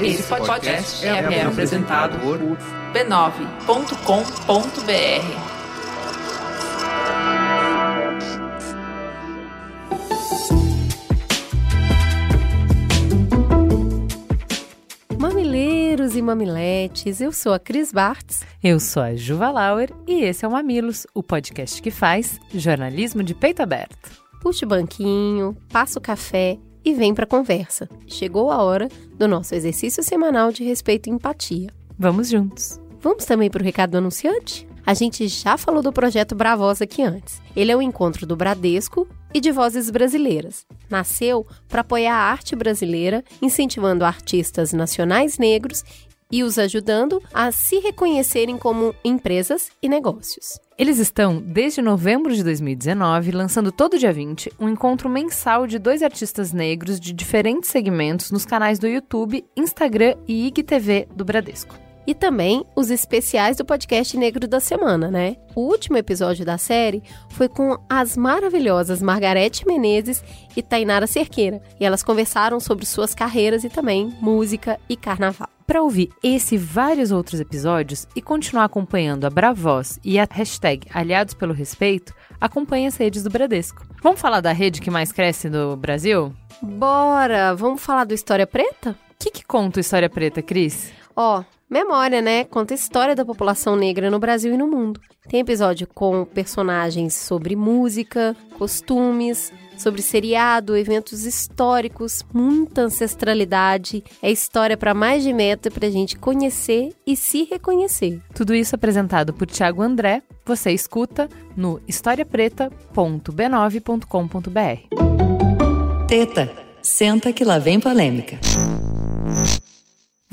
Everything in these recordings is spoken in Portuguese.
Esse podcast é, é apresentado por b9.com.br. Mamileiros e mamiletes, eu sou a Cris Bartz. Eu sou a Juva Lauer e esse é o Mamilos, o podcast que faz jornalismo de peito aberto. Puxe o banquinho, passa o café e vem para conversa. Chegou a hora do nosso exercício semanal de respeito e empatia. Vamos juntos. Vamos também para o recado do anunciante? A gente já falou do projeto Bravoz aqui antes. Ele é o um encontro do Bradesco e de vozes brasileiras. Nasceu para apoiar a arte brasileira, incentivando artistas nacionais negros e os ajudando a se reconhecerem como empresas e negócios. Eles estão, desde novembro de 2019, lançando todo dia 20 um encontro mensal de dois artistas negros de diferentes segmentos nos canais do YouTube, Instagram e IGTV do Bradesco e também os especiais do podcast Negro da Semana, né? O último episódio da série foi com as maravilhosas Margarete Menezes e Tainara Cerqueira, e elas conversaram sobre suas carreiras e também música e carnaval. Para ouvir esse e vários outros episódios e continuar acompanhando a Bravoz e a hashtag Aliados pelo Respeito, acompanhe as redes do Bradesco. Vamos falar da rede que mais cresce no Brasil? Bora! Vamos falar do História Preta? O que, que conta o História Preta, Cris? Ó, oh, Memória, né? Conta a história da população negra no Brasil e no mundo. Tem episódio com personagens sobre música, costumes, sobre seriado, eventos históricos, muita ancestralidade. É história para mais de meta para a gente conhecer e se reconhecer. Tudo isso apresentado por Tiago André. Você escuta no historiapreta.b9.com.br. Teta, senta que lá vem polêmica.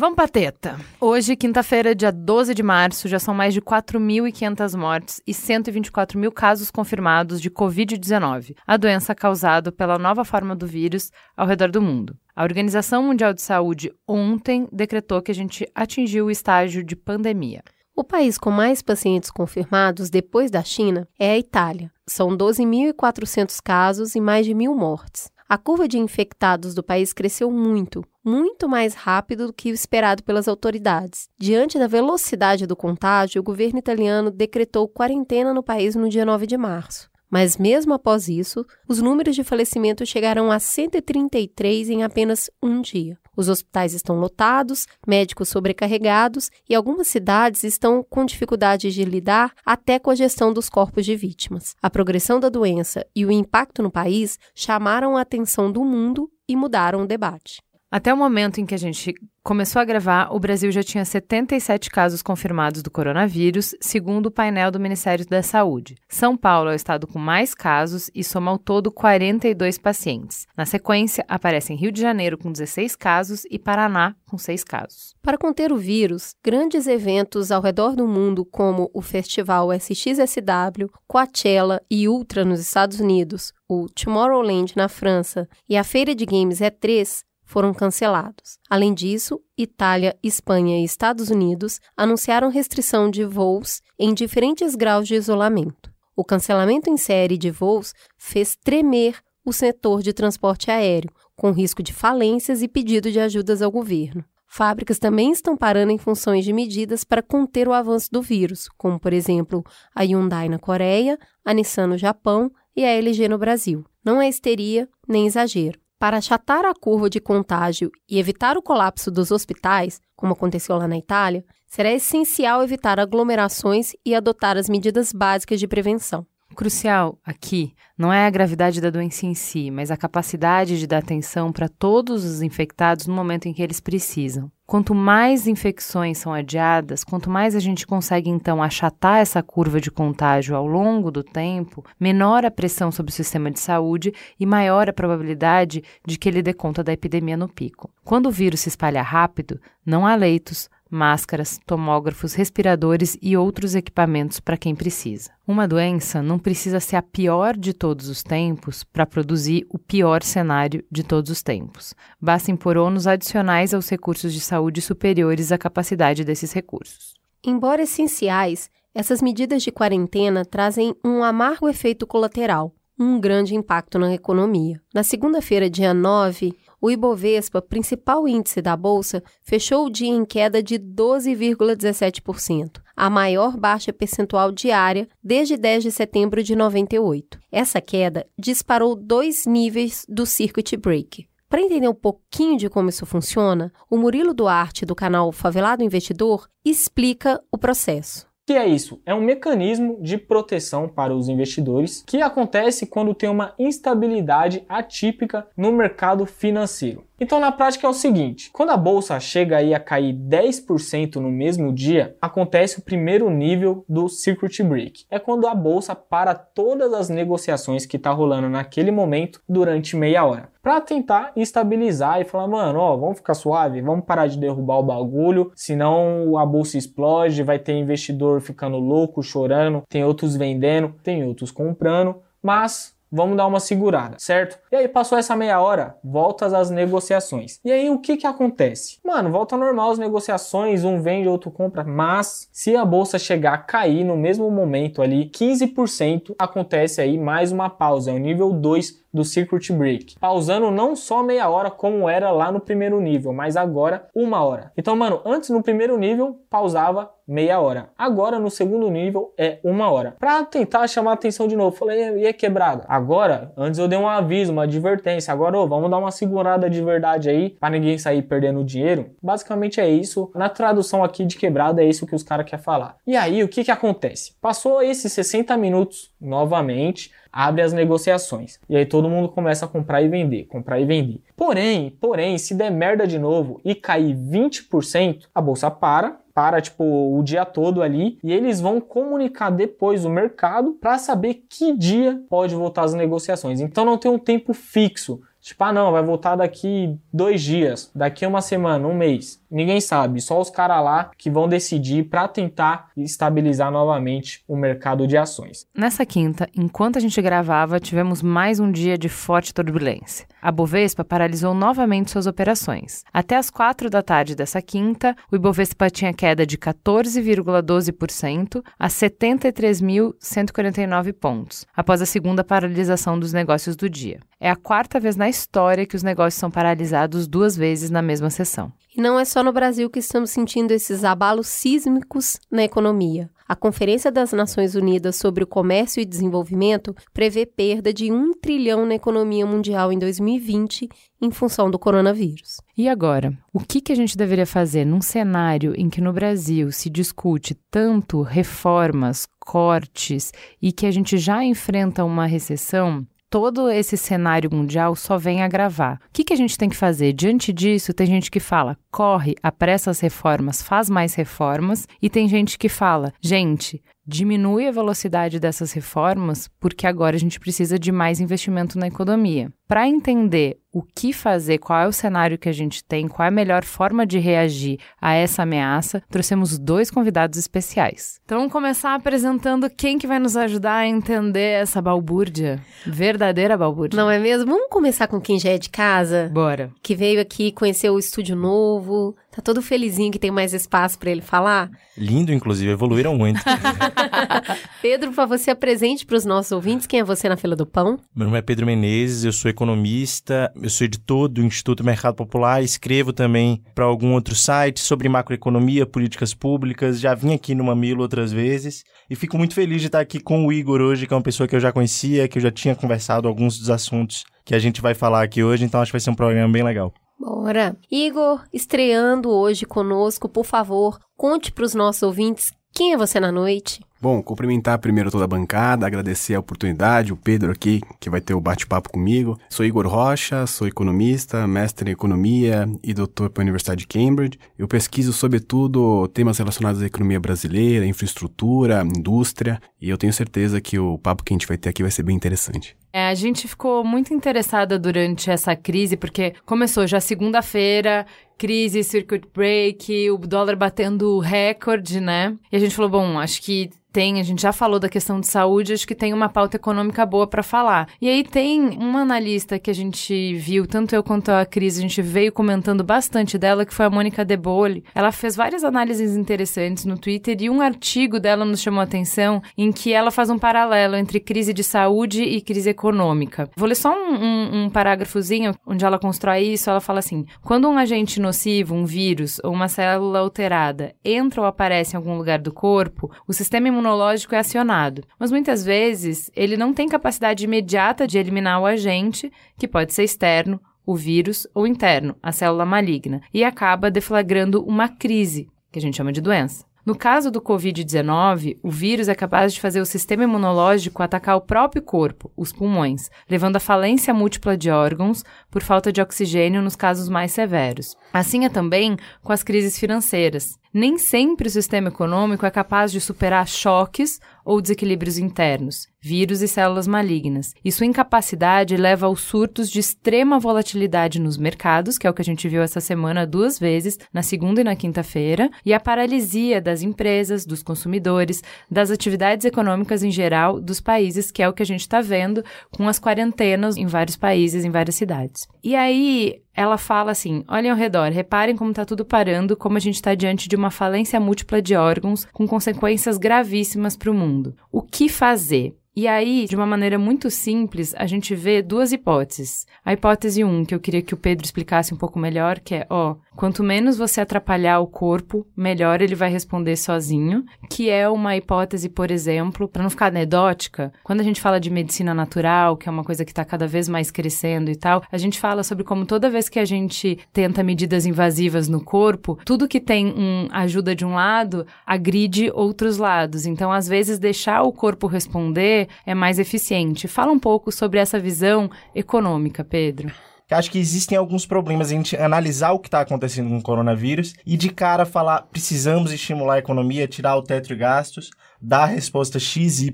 Vamos pra teta. Hoje, quinta-feira, dia 12 de março, já são mais de 4.500 mortes e 124 mil casos confirmados de Covid-19, a doença causada pela nova forma do vírus ao redor do mundo. A Organização Mundial de Saúde ontem decretou que a gente atingiu o estágio de pandemia. O país com mais pacientes confirmados depois da China é a Itália. São 12.400 casos e mais de mil mortes. A curva de infectados do país cresceu muito, muito mais rápido do que o esperado pelas autoridades. Diante da velocidade do contágio, o governo italiano decretou quarentena no país no dia 9 de março. Mas mesmo após isso, os números de falecimento chegaram a 133 em apenas um dia. Os hospitais estão lotados, médicos sobrecarregados e algumas cidades estão com dificuldade de lidar até com a gestão dos corpos de vítimas. A progressão da doença e o impacto no país chamaram a atenção do mundo e mudaram o debate. Até o momento em que a gente começou a gravar, o Brasil já tinha 77 casos confirmados do coronavírus, segundo o painel do Ministério da Saúde. São Paulo é o estado com mais casos e soma ao todo 42 pacientes. Na sequência, aparecem Rio de Janeiro com 16 casos e Paraná com 6 casos. Para conter o vírus, grandes eventos ao redor do mundo, como o Festival SXSW, Coachella e Ultra nos Estados Unidos, o Tomorrowland na França e a Feira de Games E3, foram cancelados. Além disso, Itália, Espanha e Estados Unidos anunciaram restrição de voos em diferentes graus de isolamento. O cancelamento em série de voos fez tremer o setor de transporte aéreo, com risco de falências e pedido de ajudas ao governo. Fábricas também estão parando em funções de medidas para conter o avanço do vírus, como, por exemplo, a Hyundai na Coreia, a Nissan no Japão e a LG no Brasil. Não é histeria nem exagero. Para achatar a curva de contágio e evitar o colapso dos hospitais, como aconteceu lá na Itália, será essencial evitar aglomerações e adotar as medidas básicas de prevenção. Crucial aqui não é a gravidade da doença em si, mas a capacidade de dar atenção para todos os infectados no momento em que eles precisam. Quanto mais infecções são adiadas, quanto mais a gente consegue então achatar essa curva de contágio ao longo do tempo, menor a pressão sobre o sistema de saúde e maior a probabilidade de que ele dê conta da epidemia no pico. Quando o vírus se espalha rápido, não há leitos, máscaras, tomógrafos, respiradores e outros equipamentos para quem precisa. Uma doença não precisa ser a pior de todos os tempos para produzir o pior cenário de todos os tempos. Basta impor ônus adicionais aos recursos de saúde superiores à capacidade desses recursos. Embora essenciais, essas medidas de quarentena trazem um amargo efeito colateral um grande impacto na economia. Na segunda-feira, dia 9, o Ibovespa, principal índice da bolsa, fechou o dia em queda de 12,17%, a maior baixa percentual diária desde 10 de setembro de 98. Essa queda disparou dois níveis do circuit break. Para entender um pouquinho de como isso funciona, o Murilo Duarte, do canal Favelado Investidor, explica o processo que é isso? É um mecanismo de proteção para os investidores que acontece quando tem uma instabilidade atípica no mercado financeiro. Então, na prática, é o seguinte: quando a bolsa chega aí a cair 10% no mesmo dia, acontece o primeiro nível do circuit break. É quando a bolsa para todas as negociações que está rolando naquele momento durante meia hora. Para tentar estabilizar e falar, mano, ó, vamos ficar suave, vamos parar de derrubar o bagulho, senão a bolsa explode, vai ter investidor ficando louco, chorando, tem outros vendendo, tem outros comprando, mas vamos dar uma segurada, certo? E aí passou essa meia hora, voltas às negociações. E aí o que que acontece? Mano, volta normal as negociações, um vende, outro compra, mas se a bolsa chegar a cair no mesmo momento ali, 15%, acontece aí mais uma pausa, é o nível 2 do circuit break, pausando não só meia hora como era lá no primeiro nível, mas agora uma hora. Então, mano, antes no primeiro nível pausava meia hora. Agora no segundo nível é uma hora. Para tentar chamar atenção de novo, falei, e é quebrada. Agora, antes eu dei um aviso, uma advertência. Agora, vamos dar uma segurada de verdade aí para ninguém sair perdendo dinheiro. Basicamente é isso. Na tradução aqui de quebrada é isso que os caras querem falar. E aí, o que que acontece? Passou esses 60 minutos novamente abre as negociações. E aí todo mundo começa a comprar e vender, comprar e vender. Porém, porém, se der merda de novo e cair 20%, a bolsa para, para tipo o dia todo ali e eles vão comunicar depois o mercado para saber que dia pode voltar as negociações. Então não tem um tempo fixo. Tipo, ah não, vai voltar daqui dois dias, daqui uma semana, um mês. Ninguém sabe, só os caras lá que vão decidir para tentar estabilizar novamente o mercado de ações. Nessa quinta, enquanto a gente gravava, tivemos mais um dia de forte turbulência. A Bovespa paralisou novamente suas operações. Até as quatro da tarde dessa quinta, o Ibovespa tinha queda de 14,12% a 73.149 pontos, após a segunda paralisação dos negócios do dia. É a quarta vez na história que os negócios são paralisados duas vezes na mesma sessão. E não é só no Brasil que estamos sentindo esses abalos sísmicos na economia. A Conferência das Nações Unidas sobre o Comércio e Desenvolvimento prevê perda de um trilhão na economia mundial em 2020 em função do coronavírus. E agora, o que, que a gente deveria fazer num cenário em que no Brasil se discute tanto reformas, cortes e que a gente já enfrenta uma recessão? Todo esse cenário mundial só vem agravar. O que, que a gente tem que fazer? Diante disso, tem gente que fala, corre, apressa as reformas, faz mais reformas, e tem gente que fala, gente, diminui a velocidade dessas reformas porque agora a gente precisa de mais investimento na economia. Para entender o que fazer, qual é o cenário que a gente tem, qual é a melhor forma de reagir a essa ameaça, trouxemos dois convidados especiais. Então vamos começar apresentando quem que vai nos ajudar a entender essa balbúrdia, verdadeira balbúrdia. Não é mesmo? Vamos começar com quem já é de casa? Bora. Que veio aqui conhecer o estúdio novo, tá todo felizinho que tem mais espaço para ele falar. Lindo, inclusive, evoluíram muito. Pedro, por favor, se apresente para os nossos ouvintes. Quem é você na fila do pão? Meu nome é Pedro Menezes, eu sou economista, eu sou editor do Instituto Mercado Popular, escrevo também para algum outro site sobre macroeconomia, políticas públicas. Já vim aqui no Mamilo outras vezes e fico muito feliz de estar aqui com o Igor hoje, que é uma pessoa que eu já conhecia, que eu já tinha conversado alguns dos assuntos que a gente vai falar aqui hoje, então acho que vai ser um programa bem legal. Bora! Igor, estreando hoje conosco, por favor, conte para os nossos ouvintes quem é você na noite. Bom, cumprimentar primeiro toda a bancada, agradecer a oportunidade, o Pedro aqui, que vai ter o bate-papo comigo. Sou Igor Rocha, sou economista, mestre em economia e doutor pela Universidade de Cambridge. Eu pesquiso, sobretudo, temas relacionados à economia brasileira, infraestrutura, indústria, e eu tenho certeza que o papo que a gente vai ter aqui vai ser bem interessante. É, a gente ficou muito interessada durante essa crise, porque começou já segunda-feira, crise, circuit break, o dólar batendo recorde, né? E a gente falou, bom, acho que tem, a gente já falou da questão de saúde, acho que tem uma pauta econômica boa para falar. E aí tem uma analista que a gente viu, tanto eu quanto a Cris, a gente veio comentando bastante dela, que foi a Mônica De Bolle. Ela fez várias análises interessantes no Twitter e um artigo dela nos chamou a atenção em que ela faz um paralelo entre crise de saúde e crise econômica. Vou ler só um, um, um parágrafozinho onde ela constrói isso. Ela fala assim: quando um agente nocivo, um vírus ou uma célula alterada entra ou aparece em algum lugar do corpo, o sistema imunológico é acionado. Mas muitas vezes ele não tem capacidade imediata de eliminar o agente, que pode ser externo, o vírus, ou interno, a célula maligna, e acaba deflagrando uma crise, que a gente chama de doença. No caso do Covid-19, o vírus é capaz de fazer o sistema imunológico atacar o próprio corpo, os pulmões, levando à falência múltipla de órgãos por falta de oxigênio nos casos mais severos. Assim é também com as crises financeiras. Nem sempre o sistema econômico é capaz de superar choques ou desequilíbrios internos, vírus e células malignas. E sua incapacidade leva aos surtos de extrema volatilidade nos mercados, que é o que a gente viu essa semana duas vezes, na segunda e na quinta-feira, e a paralisia das empresas, dos consumidores, das atividades econômicas em geral dos países, que é o que a gente está vendo com as quarentenas em vários países, em várias cidades. E aí, ela fala assim: olhem ao redor, reparem como está tudo parando, como a gente está diante de uma falência múltipla de órgãos com consequências gravíssimas para o mundo. O que fazer? E aí, de uma maneira muito simples, a gente vê duas hipóteses. A hipótese 1, um, que eu queria que o Pedro explicasse um pouco melhor, que é, ó, quanto menos você atrapalhar o corpo, melhor ele vai responder sozinho, que é uma hipótese, por exemplo, para não ficar anedótica, quando a gente fala de medicina natural, que é uma coisa que está cada vez mais crescendo e tal, a gente fala sobre como toda vez que a gente tenta medidas invasivas no corpo, tudo que tem um ajuda de um lado agride outros lados. Então, às vezes, deixar o corpo responder é mais eficiente. Fala um pouco sobre essa visão econômica, Pedro acho que existem alguns problemas a gente analisar o que está acontecendo com o coronavírus e de cara falar precisamos estimular a economia, tirar o teto de gastos, dar a resposta XYZ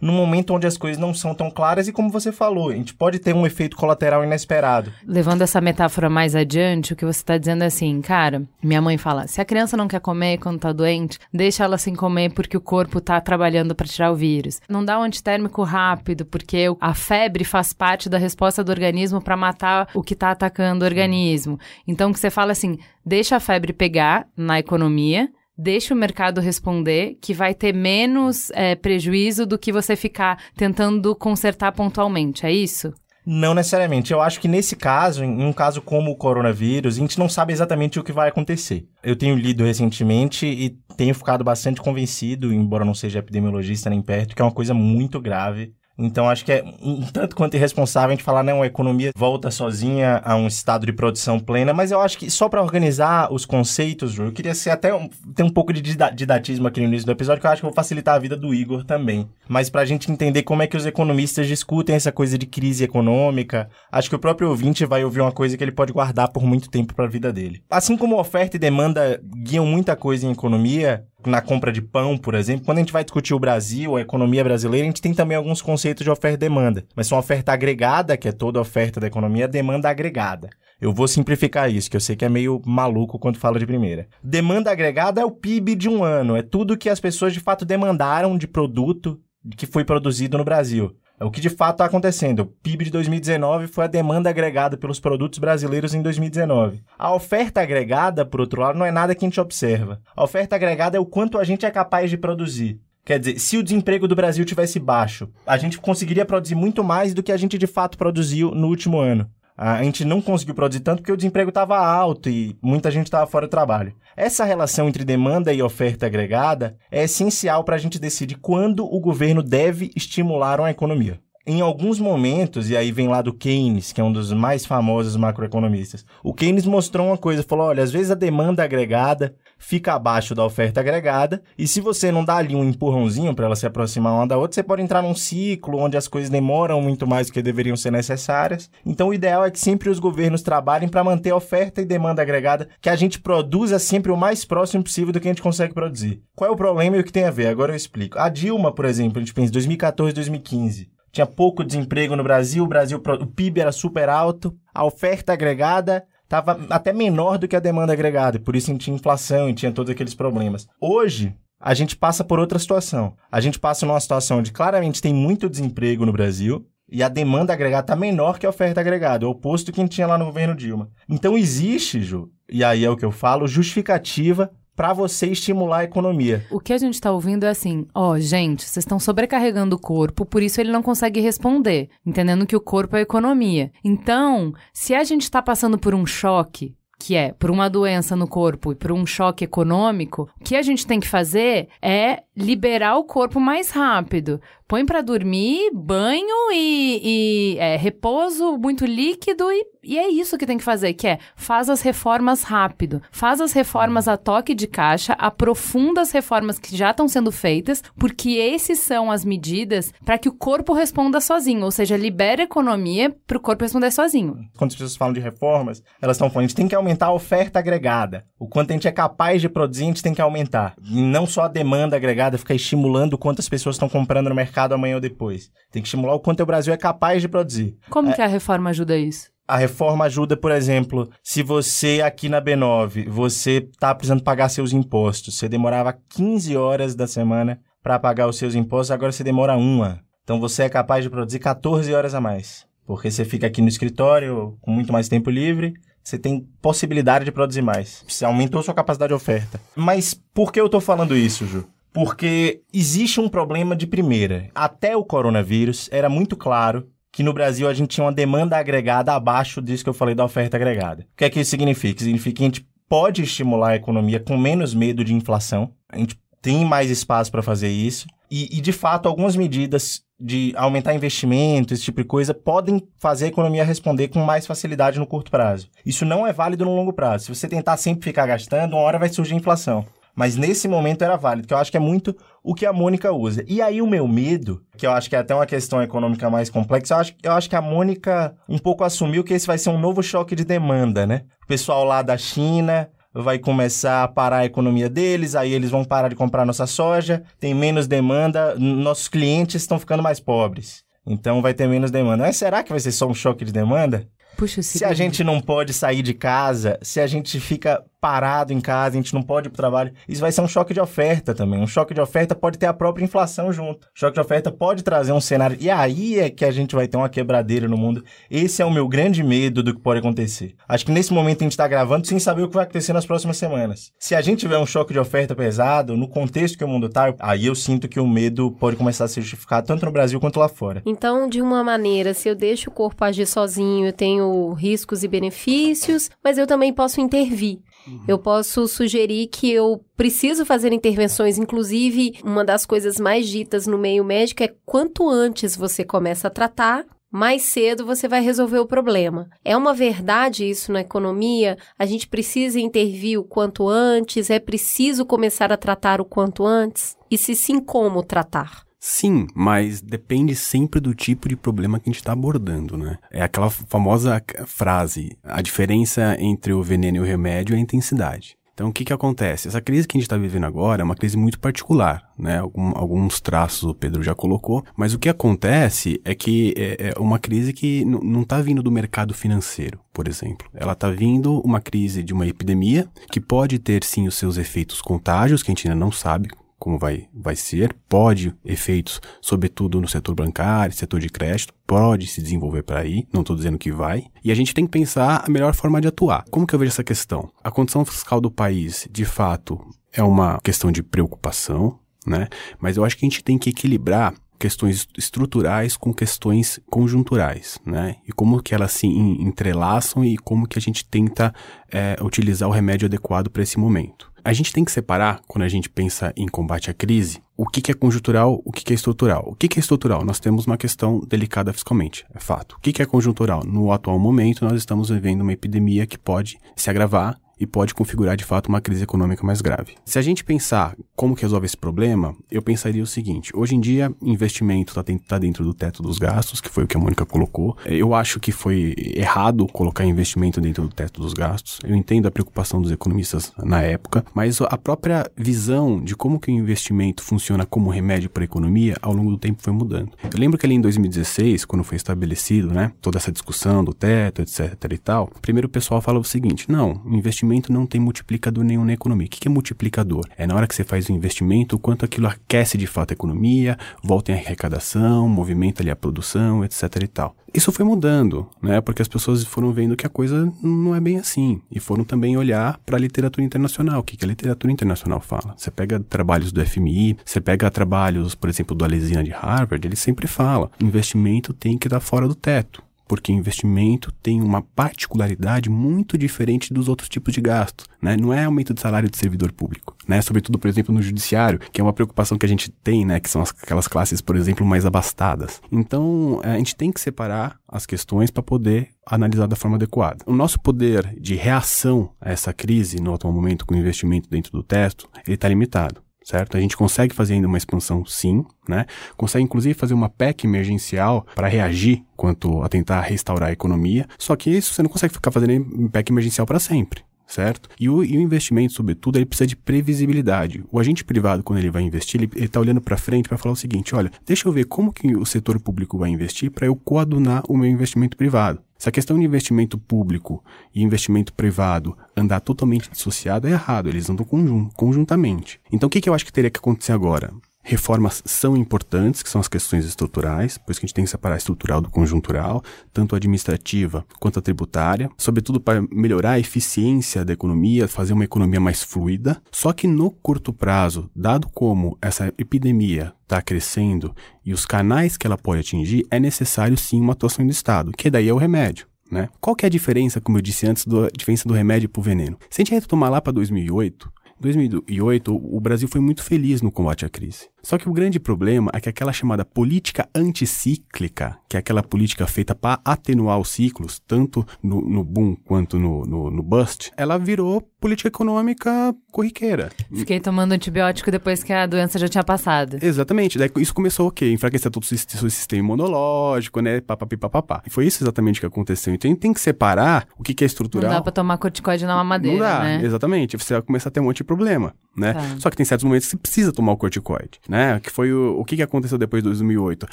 no momento onde as coisas não são tão claras e como você falou, a gente pode ter um efeito colateral inesperado. Levando essa metáfora mais adiante, o que você está dizendo é assim, cara, minha mãe fala, se a criança não quer comer quando está doente, deixa ela sem comer porque o corpo está trabalhando para tirar o vírus. Não dá um antitérmico rápido porque a febre faz parte da resposta do organismo para matar o que está atacando o organismo. Então, que você fala assim, deixa a febre pegar na economia, deixa o mercado responder, que vai ter menos é, prejuízo do que você ficar tentando consertar pontualmente, é isso? Não necessariamente. Eu acho que nesse caso, em um caso como o coronavírus, a gente não sabe exatamente o que vai acontecer. Eu tenho lido recentemente e tenho ficado bastante convencido, embora não seja epidemiologista nem perto, que é uma coisa muito grave então, acho que é um tanto quanto irresponsável a gente falar, não, a economia volta sozinha a um estado de produção plena, mas eu acho que só para organizar os conceitos, Ju, eu queria ser até um, ter um pouco de didatismo aqui no início do episódio, que eu acho que vou facilitar a vida do Igor também. Mas para a gente entender como é que os economistas discutem essa coisa de crise econômica, acho que o próprio ouvinte vai ouvir uma coisa que ele pode guardar por muito tempo para a vida dele. Assim como oferta e demanda guiam muita coisa em economia, na compra de pão, por exemplo, quando a gente vai discutir o Brasil, a economia brasileira, a gente tem também alguns conceitos de oferta e demanda. Mas uma oferta agregada, que é toda a oferta da economia, demanda agregada. Eu vou simplificar isso, que eu sei que é meio maluco quando fala de primeira. Demanda agregada é o PIB de um ano, é tudo que as pessoas de fato demandaram de produto que foi produzido no Brasil. É o que de fato está acontecendo. O PIB de 2019 foi a demanda agregada pelos produtos brasileiros em 2019. A oferta agregada, por outro lado, não é nada que a gente observa. A oferta agregada é o quanto a gente é capaz de produzir. Quer dizer, se o desemprego do Brasil tivesse baixo, a gente conseguiria produzir muito mais do que a gente de fato produziu no último ano. A gente não conseguiu produzir tanto porque o desemprego estava alto e muita gente estava fora do trabalho. Essa relação entre demanda e oferta agregada é essencial para a gente decidir quando o governo deve estimular uma economia. Em alguns momentos, e aí vem lá do Keynes, que é um dos mais famosos macroeconomistas, o Keynes mostrou uma coisa, falou, olha, às vezes a demanda agregada fica abaixo da oferta agregada, e se você não dá ali um empurrãozinho para ela se aproximar uma da outra, você pode entrar num ciclo onde as coisas demoram muito mais do que deveriam ser necessárias. Então o ideal é que sempre os governos trabalhem para manter a oferta e demanda agregada, que a gente produza sempre o mais próximo possível do que a gente consegue produzir. Qual é o problema e o que tem a ver? Agora eu explico. A Dilma, por exemplo, a gente pensa em 2014, 2015 tinha pouco desemprego no Brasil, o Brasil o PIB era super alto, a oferta agregada estava até menor do que a demanda agregada, e por isso a gente tinha inflação e tinha todos aqueles problemas. Hoje, a gente passa por outra situação. A gente passa numa situação onde claramente tem muito desemprego no Brasil, e a demanda agregada está menor que a oferta agregada, o oposto do que a gente tinha lá no governo Dilma. Então existe, Ju, e aí é o que eu falo, justificativa para você estimular a economia. O que a gente está ouvindo é assim: ó, oh, gente, vocês estão sobrecarregando o corpo, por isso ele não consegue responder, entendendo que o corpo é economia. Então, se a gente está passando por um choque, que é por uma doença no corpo e por um choque econômico, o que a gente tem que fazer é liberar o corpo mais rápido. Põe para dormir, banho e, e é, repouso muito líquido e, e, é isso que tem que fazer, que é faz as reformas rápido, faz as reformas a toque de caixa, aprofunda as reformas que já estão sendo feitas, porque esses são as medidas para que o corpo responda sozinho, ou seja, libera a economia para o corpo responder sozinho. Quando as pessoas falam de reformas, elas estão falando, a gente tem que aumentar a oferta agregada. O quanto a gente é capaz de produzir, a gente tem que aumentar. Não só a demanda agregada, ficar estimulando quantas pessoas estão comprando no mercado amanhã ou depois. Tem que estimular o quanto o Brasil é capaz de produzir. Como é... que a reforma ajuda isso? A reforma ajuda, por exemplo, se você aqui na B9, você tá precisando pagar seus impostos, você demorava 15 horas da semana para pagar os seus impostos, agora você demora uma. Então você é capaz de produzir 14 horas a mais. Porque você fica aqui no escritório com muito mais tempo livre, você tem possibilidade de produzir mais. Você aumentou sua capacidade de oferta. Mas por que eu tô falando isso, Ju? Porque existe um problema de primeira. Até o coronavírus, era muito claro que no Brasil a gente tinha uma demanda agregada abaixo disso que eu falei da oferta agregada. O que é que isso significa? Significa que a gente pode estimular a economia com menos medo de inflação. A gente tem mais espaço para fazer isso. E, e, de fato, algumas medidas de aumentar investimento, esse tipo de coisa, podem fazer a economia responder com mais facilidade no curto prazo. Isso não é válido no longo prazo. Se você tentar sempre ficar gastando, uma hora vai surgir inflação. Mas nesse momento era válido, que eu acho que é muito o que a Mônica usa. E aí o meu medo, que eu acho que é até uma questão econômica mais complexa, eu acho, eu acho que a Mônica um pouco assumiu que esse vai ser um novo choque de demanda, né? O pessoal lá da China vai começar a parar a economia deles, aí eles vão parar de comprar nossa soja, tem menos demanda, nossos clientes estão ficando mais pobres. Então vai ter menos demanda. Mas será que vai ser só um choque de demanda? Puxa, se a gente não pode sair de casa, se a gente fica parado em casa, a gente não pode ir pro trabalho, isso vai ser um choque de oferta também. Um choque de oferta pode ter a própria inflação junto. O choque de oferta pode trazer um cenário. E aí é que a gente vai ter uma quebradeira no mundo. Esse é o meu grande medo do que pode acontecer. Acho que nesse momento a gente está gravando sem saber o que vai acontecer nas próximas semanas. Se a gente tiver um choque de oferta pesado, no contexto que o mundo tá, aí eu sinto que o medo pode começar a ser justificado tanto no Brasil quanto lá fora. Então, de uma maneira, se eu deixo o corpo agir sozinho, eu tenho riscos e benefícios, mas eu também posso intervir. Uhum. Eu posso sugerir que eu preciso fazer intervenções, inclusive uma das coisas mais ditas no meio médico é quanto antes você começa a tratar, mais cedo você vai resolver o problema. É uma verdade isso na economia? A gente precisa intervir o quanto antes? É preciso começar a tratar o quanto antes? E se sim, como tratar? Sim, mas depende sempre do tipo de problema que a gente está abordando, né? É aquela famosa frase: a diferença entre o veneno e o remédio é a intensidade. Então, o que, que acontece? Essa crise que a gente está vivendo agora é uma crise muito particular, né? Algum, alguns traços o Pedro já colocou, mas o que acontece é que é, é uma crise que não está vindo do mercado financeiro, por exemplo. Ela está vindo uma crise de uma epidemia que pode ter sim os seus efeitos contágios, que a gente ainda não sabe como vai, vai ser, pode efeitos, sobretudo no setor bancário, setor de crédito, pode se desenvolver para aí, não estou dizendo que vai, e a gente tem que pensar a melhor forma de atuar. Como que eu vejo essa questão? A condição fiscal do país, de fato, é uma questão de preocupação, né? Mas eu acho que a gente tem que equilibrar questões estruturais com questões conjunturais, né? E como que elas se entrelaçam e como que a gente tenta é, utilizar o remédio adequado para esse momento. A gente tem que separar, quando a gente pensa em combate à crise, o que, é conjuntural, o que, é estrutural. O que, que é estrutural? Nós temos uma questão delicada fiscalmente, é fato. O que é conjuntural? No atual momento, nós estamos vivendo uma epidemia que pode se agravar e pode configurar de fato uma crise econômica mais grave. Se a gente pensar como que resolve esse problema, eu pensaria o seguinte: hoje em dia, investimento está tá dentro do teto dos gastos, que foi o que a Mônica colocou. Eu acho que foi errado colocar investimento dentro do teto dos gastos. Eu entendo a preocupação dos economistas na época, mas a própria visão de como que o investimento funciona como remédio para a economia ao longo do tempo foi mudando. Eu lembro que ali em 2016, quando foi estabelecido, né, toda essa discussão do teto, etc e tal, primeiro o pessoal falava o seguinte: não, investimento investimento não tem multiplicador nenhum na economia. O que é multiplicador? É na hora que você faz o investimento, o quanto aquilo aquece de fato a economia, volta em arrecadação, movimenta ali a produção, etc e tal. Isso foi mudando, né? Porque as pessoas foram vendo que a coisa não é bem assim e foram também olhar para a literatura internacional. O que, que a literatura internacional fala? Você pega trabalhos do FMI, você pega trabalhos, por exemplo, do Alesina de Harvard, ele sempre fala: investimento tem que dar fora do teto porque investimento tem uma particularidade muito diferente dos outros tipos de gastos, né? Não é aumento de salário de servidor público, né? Sobretudo, por exemplo, no judiciário, que é uma preocupação que a gente tem, né? Que são aquelas classes, por exemplo, mais abastadas. Então, a gente tem que separar as questões para poder analisar da forma adequada. O nosso poder de reação a essa crise no atual momento com o investimento dentro do texto, ele está limitado certo? A gente consegue fazer ainda uma expansão, sim, né? Consegue inclusive fazer uma PEC emergencial para reagir quanto a tentar restaurar a economia. Só que isso você não consegue ficar fazendo PEC emergencial para sempre. Certo? E o, e o, investimento, sobretudo, ele precisa de previsibilidade. O agente privado, quando ele vai investir, ele está olhando para frente para falar o seguinte: olha, deixa eu ver como que o setor público vai investir para eu coadunar o meu investimento privado. Se a questão de investimento público e investimento privado andar totalmente dissociado, é errado, eles andam conjun conjuntamente. Então o que, que eu acho que teria que acontecer agora? Reformas são importantes, que são as questões estruturais, pois que a gente tem que separar estrutural do conjuntural, tanto a administrativa quanto a tributária, sobretudo para melhorar a eficiência da economia, fazer uma economia mais fluida. Só que no curto prazo, dado como essa epidemia está crescendo e os canais que ela pode atingir, é necessário sim uma atuação do Estado, que daí é o remédio. Né? Qual que é a diferença, como eu disse antes, a diferença do remédio para o veneno? Se a gente retomar lá para 2008, 2008, o Brasil foi muito feliz no combate à crise. Só que o grande problema é que aquela chamada política anticíclica, que é aquela política feita para atenuar os ciclos, tanto no, no boom quanto no, no, no, bust, ela virou política econômica corriqueira. Fiquei tomando antibiótico depois que a doença já tinha passado. Exatamente. Daí isso começou o quê? Enfraquecer todo o seu sistema imunológico, né? Papapi, papapá. E foi isso exatamente que aconteceu. Então tem que separar o que, que é estrutural. Não dá pra tomar corticoide na mamadeira, Não dá, né? exatamente. Você vai começar a ter um monte de problema, né? Tá. Só que tem certos momentos que você precisa tomar o corticoide né? Que foi o, o que, que aconteceu depois de 2008?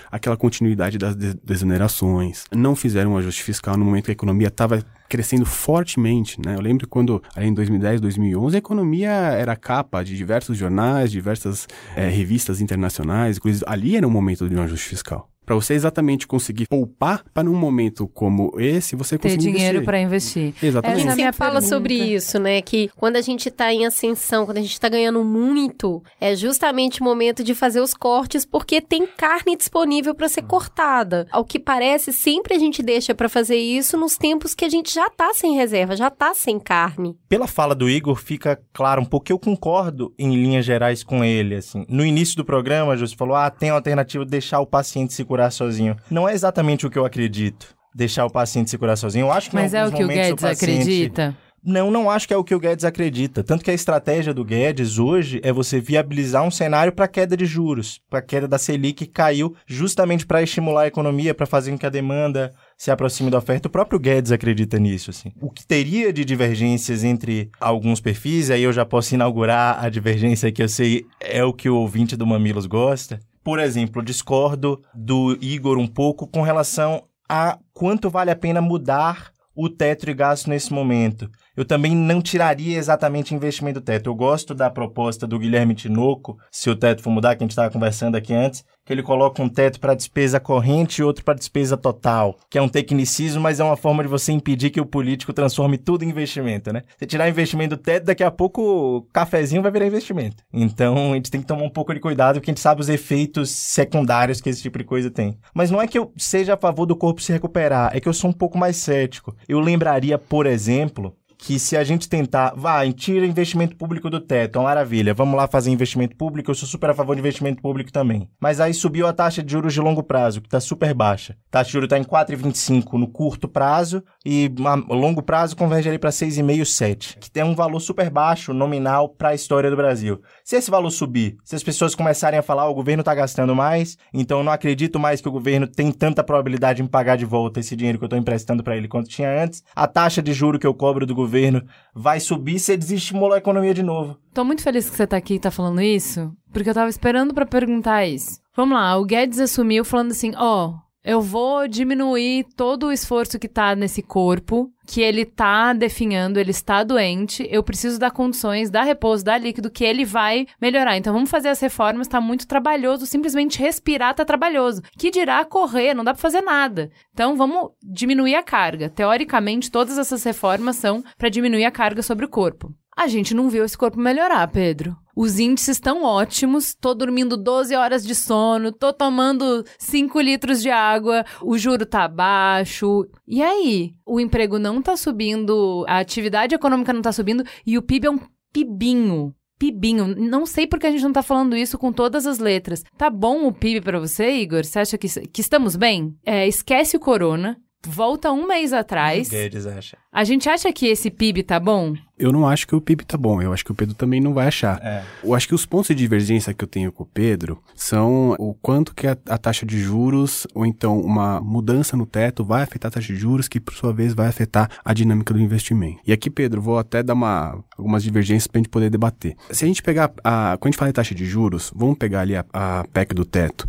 Aquela continuidade das desonerações. Não fizeram um ajuste fiscal no momento que a economia estava crescendo fortemente, né? Eu lembro quando, ali em 2010, 2011, a economia era capa de diversos jornais, diversas é, revistas internacionais, ali era um momento de um ajuste fiscal para você exatamente conseguir poupar para num momento como esse você ter conseguir dinheiro para investir. Exatamente. A gente sempre fala sobre isso, né? Que quando a gente está em ascensão, quando a gente está ganhando muito, é justamente o momento de fazer os cortes porque tem carne disponível para ser cortada. Ao que parece, sempre a gente deixa para fazer isso nos tempos que a gente já está sem reserva, já está sem carne. Pela fala do Igor, fica claro um pouco que eu concordo em linhas gerais com ele, assim. No início do programa, você falou: "Ah, tem a alternativa de deixar o paciente se curar sozinho. Não é exatamente o que eu acredito. Deixar o paciente se curar sozinho. Eu acho que Mas é o que o Guedes o paciente... acredita. Não, não acho que é o que o Guedes acredita. Tanto que a estratégia do Guedes hoje é você viabilizar um cenário para queda de juros, para queda da Selic que caiu justamente para estimular a economia, para fazer com que a demanda se aproxime da oferta. O próprio Guedes acredita nisso, assim. O que teria de divergências entre alguns perfis, aí eu já posso inaugurar a divergência que eu sei é o que o ouvinte do Mamilos gosta, por exemplo, discordo do Igor um pouco com relação a quanto vale a pena mudar o teto de gasto nesse momento. Eu também não tiraria exatamente investimento do teto. Eu gosto da proposta do Guilherme Tinoco, se o teto for mudar, que a gente estava conversando aqui antes, que ele coloca um teto para despesa corrente e outro para despesa total, que é um tecnicismo, mas é uma forma de você impedir que o político transforme tudo em investimento, né? Você tirar investimento do teto, daqui a pouco o cafezinho vai virar investimento. Então a gente tem que tomar um pouco de cuidado, porque a gente sabe os efeitos secundários que esse tipo de coisa tem. Mas não é que eu seja a favor do corpo se recuperar, é que eu sou um pouco mais cético. Eu lembraria, por exemplo, que se a gente tentar, vai, tira investimento público do teto, é maravilha, vamos lá fazer investimento público, eu sou super a favor de investimento público também. Mas aí subiu a taxa de juros de longo prazo, que está super baixa. A taxa de juros está em 4,25 no curto prazo e a longo prazo converge ali para 6,5, 7, que tem um valor super baixo nominal para a história do Brasil. Se esse valor subir, se as pessoas começarem a falar, o governo está gastando mais, então não acredito mais que o governo tem tanta probabilidade em pagar de volta esse dinheiro que eu estou emprestando para ele quanto tinha antes, a taxa de juro que eu cobro do governo governo vai subir, você desestimulou a economia de novo. Tô muito feliz que você tá aqui e tá falando isso, porque eu tava esperando para perguntar isso. Vamos lá, o Guedes assumiu falando assim, ó, oh, Eu vou diminuir todo o esforço que tá nesse corpo, que ele tá definhando, ele está doente. Eu preciso dar condições, dar repouso, dar líquido, que ele vai melhorar. Então vamos fazer as reformas, tá muito trabalhoso. Simplesmente respirar tá trabalhoso. Que dirá correr, não dá pra fazer nada. Então vamos diminuir a carga. Teoricamente, todas essas reformas são para diminuir a carga sobre o corpo. A gente não viu esse corpo melhorar, Pedro. Os índices estão ótimos, tô dormindo 12 horas de sono, tô tomando 5 litros de água, o juro tá baixo. E aí? O emprego não tá subindo, a atividade econômica não tá subindo e o PIB é um pibinho. Pibinho. Não sei porque a gente não tá falando isso com todas as letras. Tá bom o PIB para você, Igor? Você acha que, que estamos bem? É, esquece o corona, volta um mês atrás. Guedes acha. A gente acha que esse PIB tá bom? Eu não acho que o PIB tá bom, eu acho que o Pedro também não vai achar. É. Eu acho que os pontos de divergência que eu tenho com o Pedro são o quanto que a, a taxa de juros, ou então uma mudança no teto, vai afetar a taxa de juros, que por sua vez vai afetar a dinâmica do investimento. E aqui, Pedro, vou até dar uma, algumas divergências pra gente poder debater. Se a gente pegar, a, quando a gente fala em taxa de juros, vamos pegar ali a, a PEC do teto.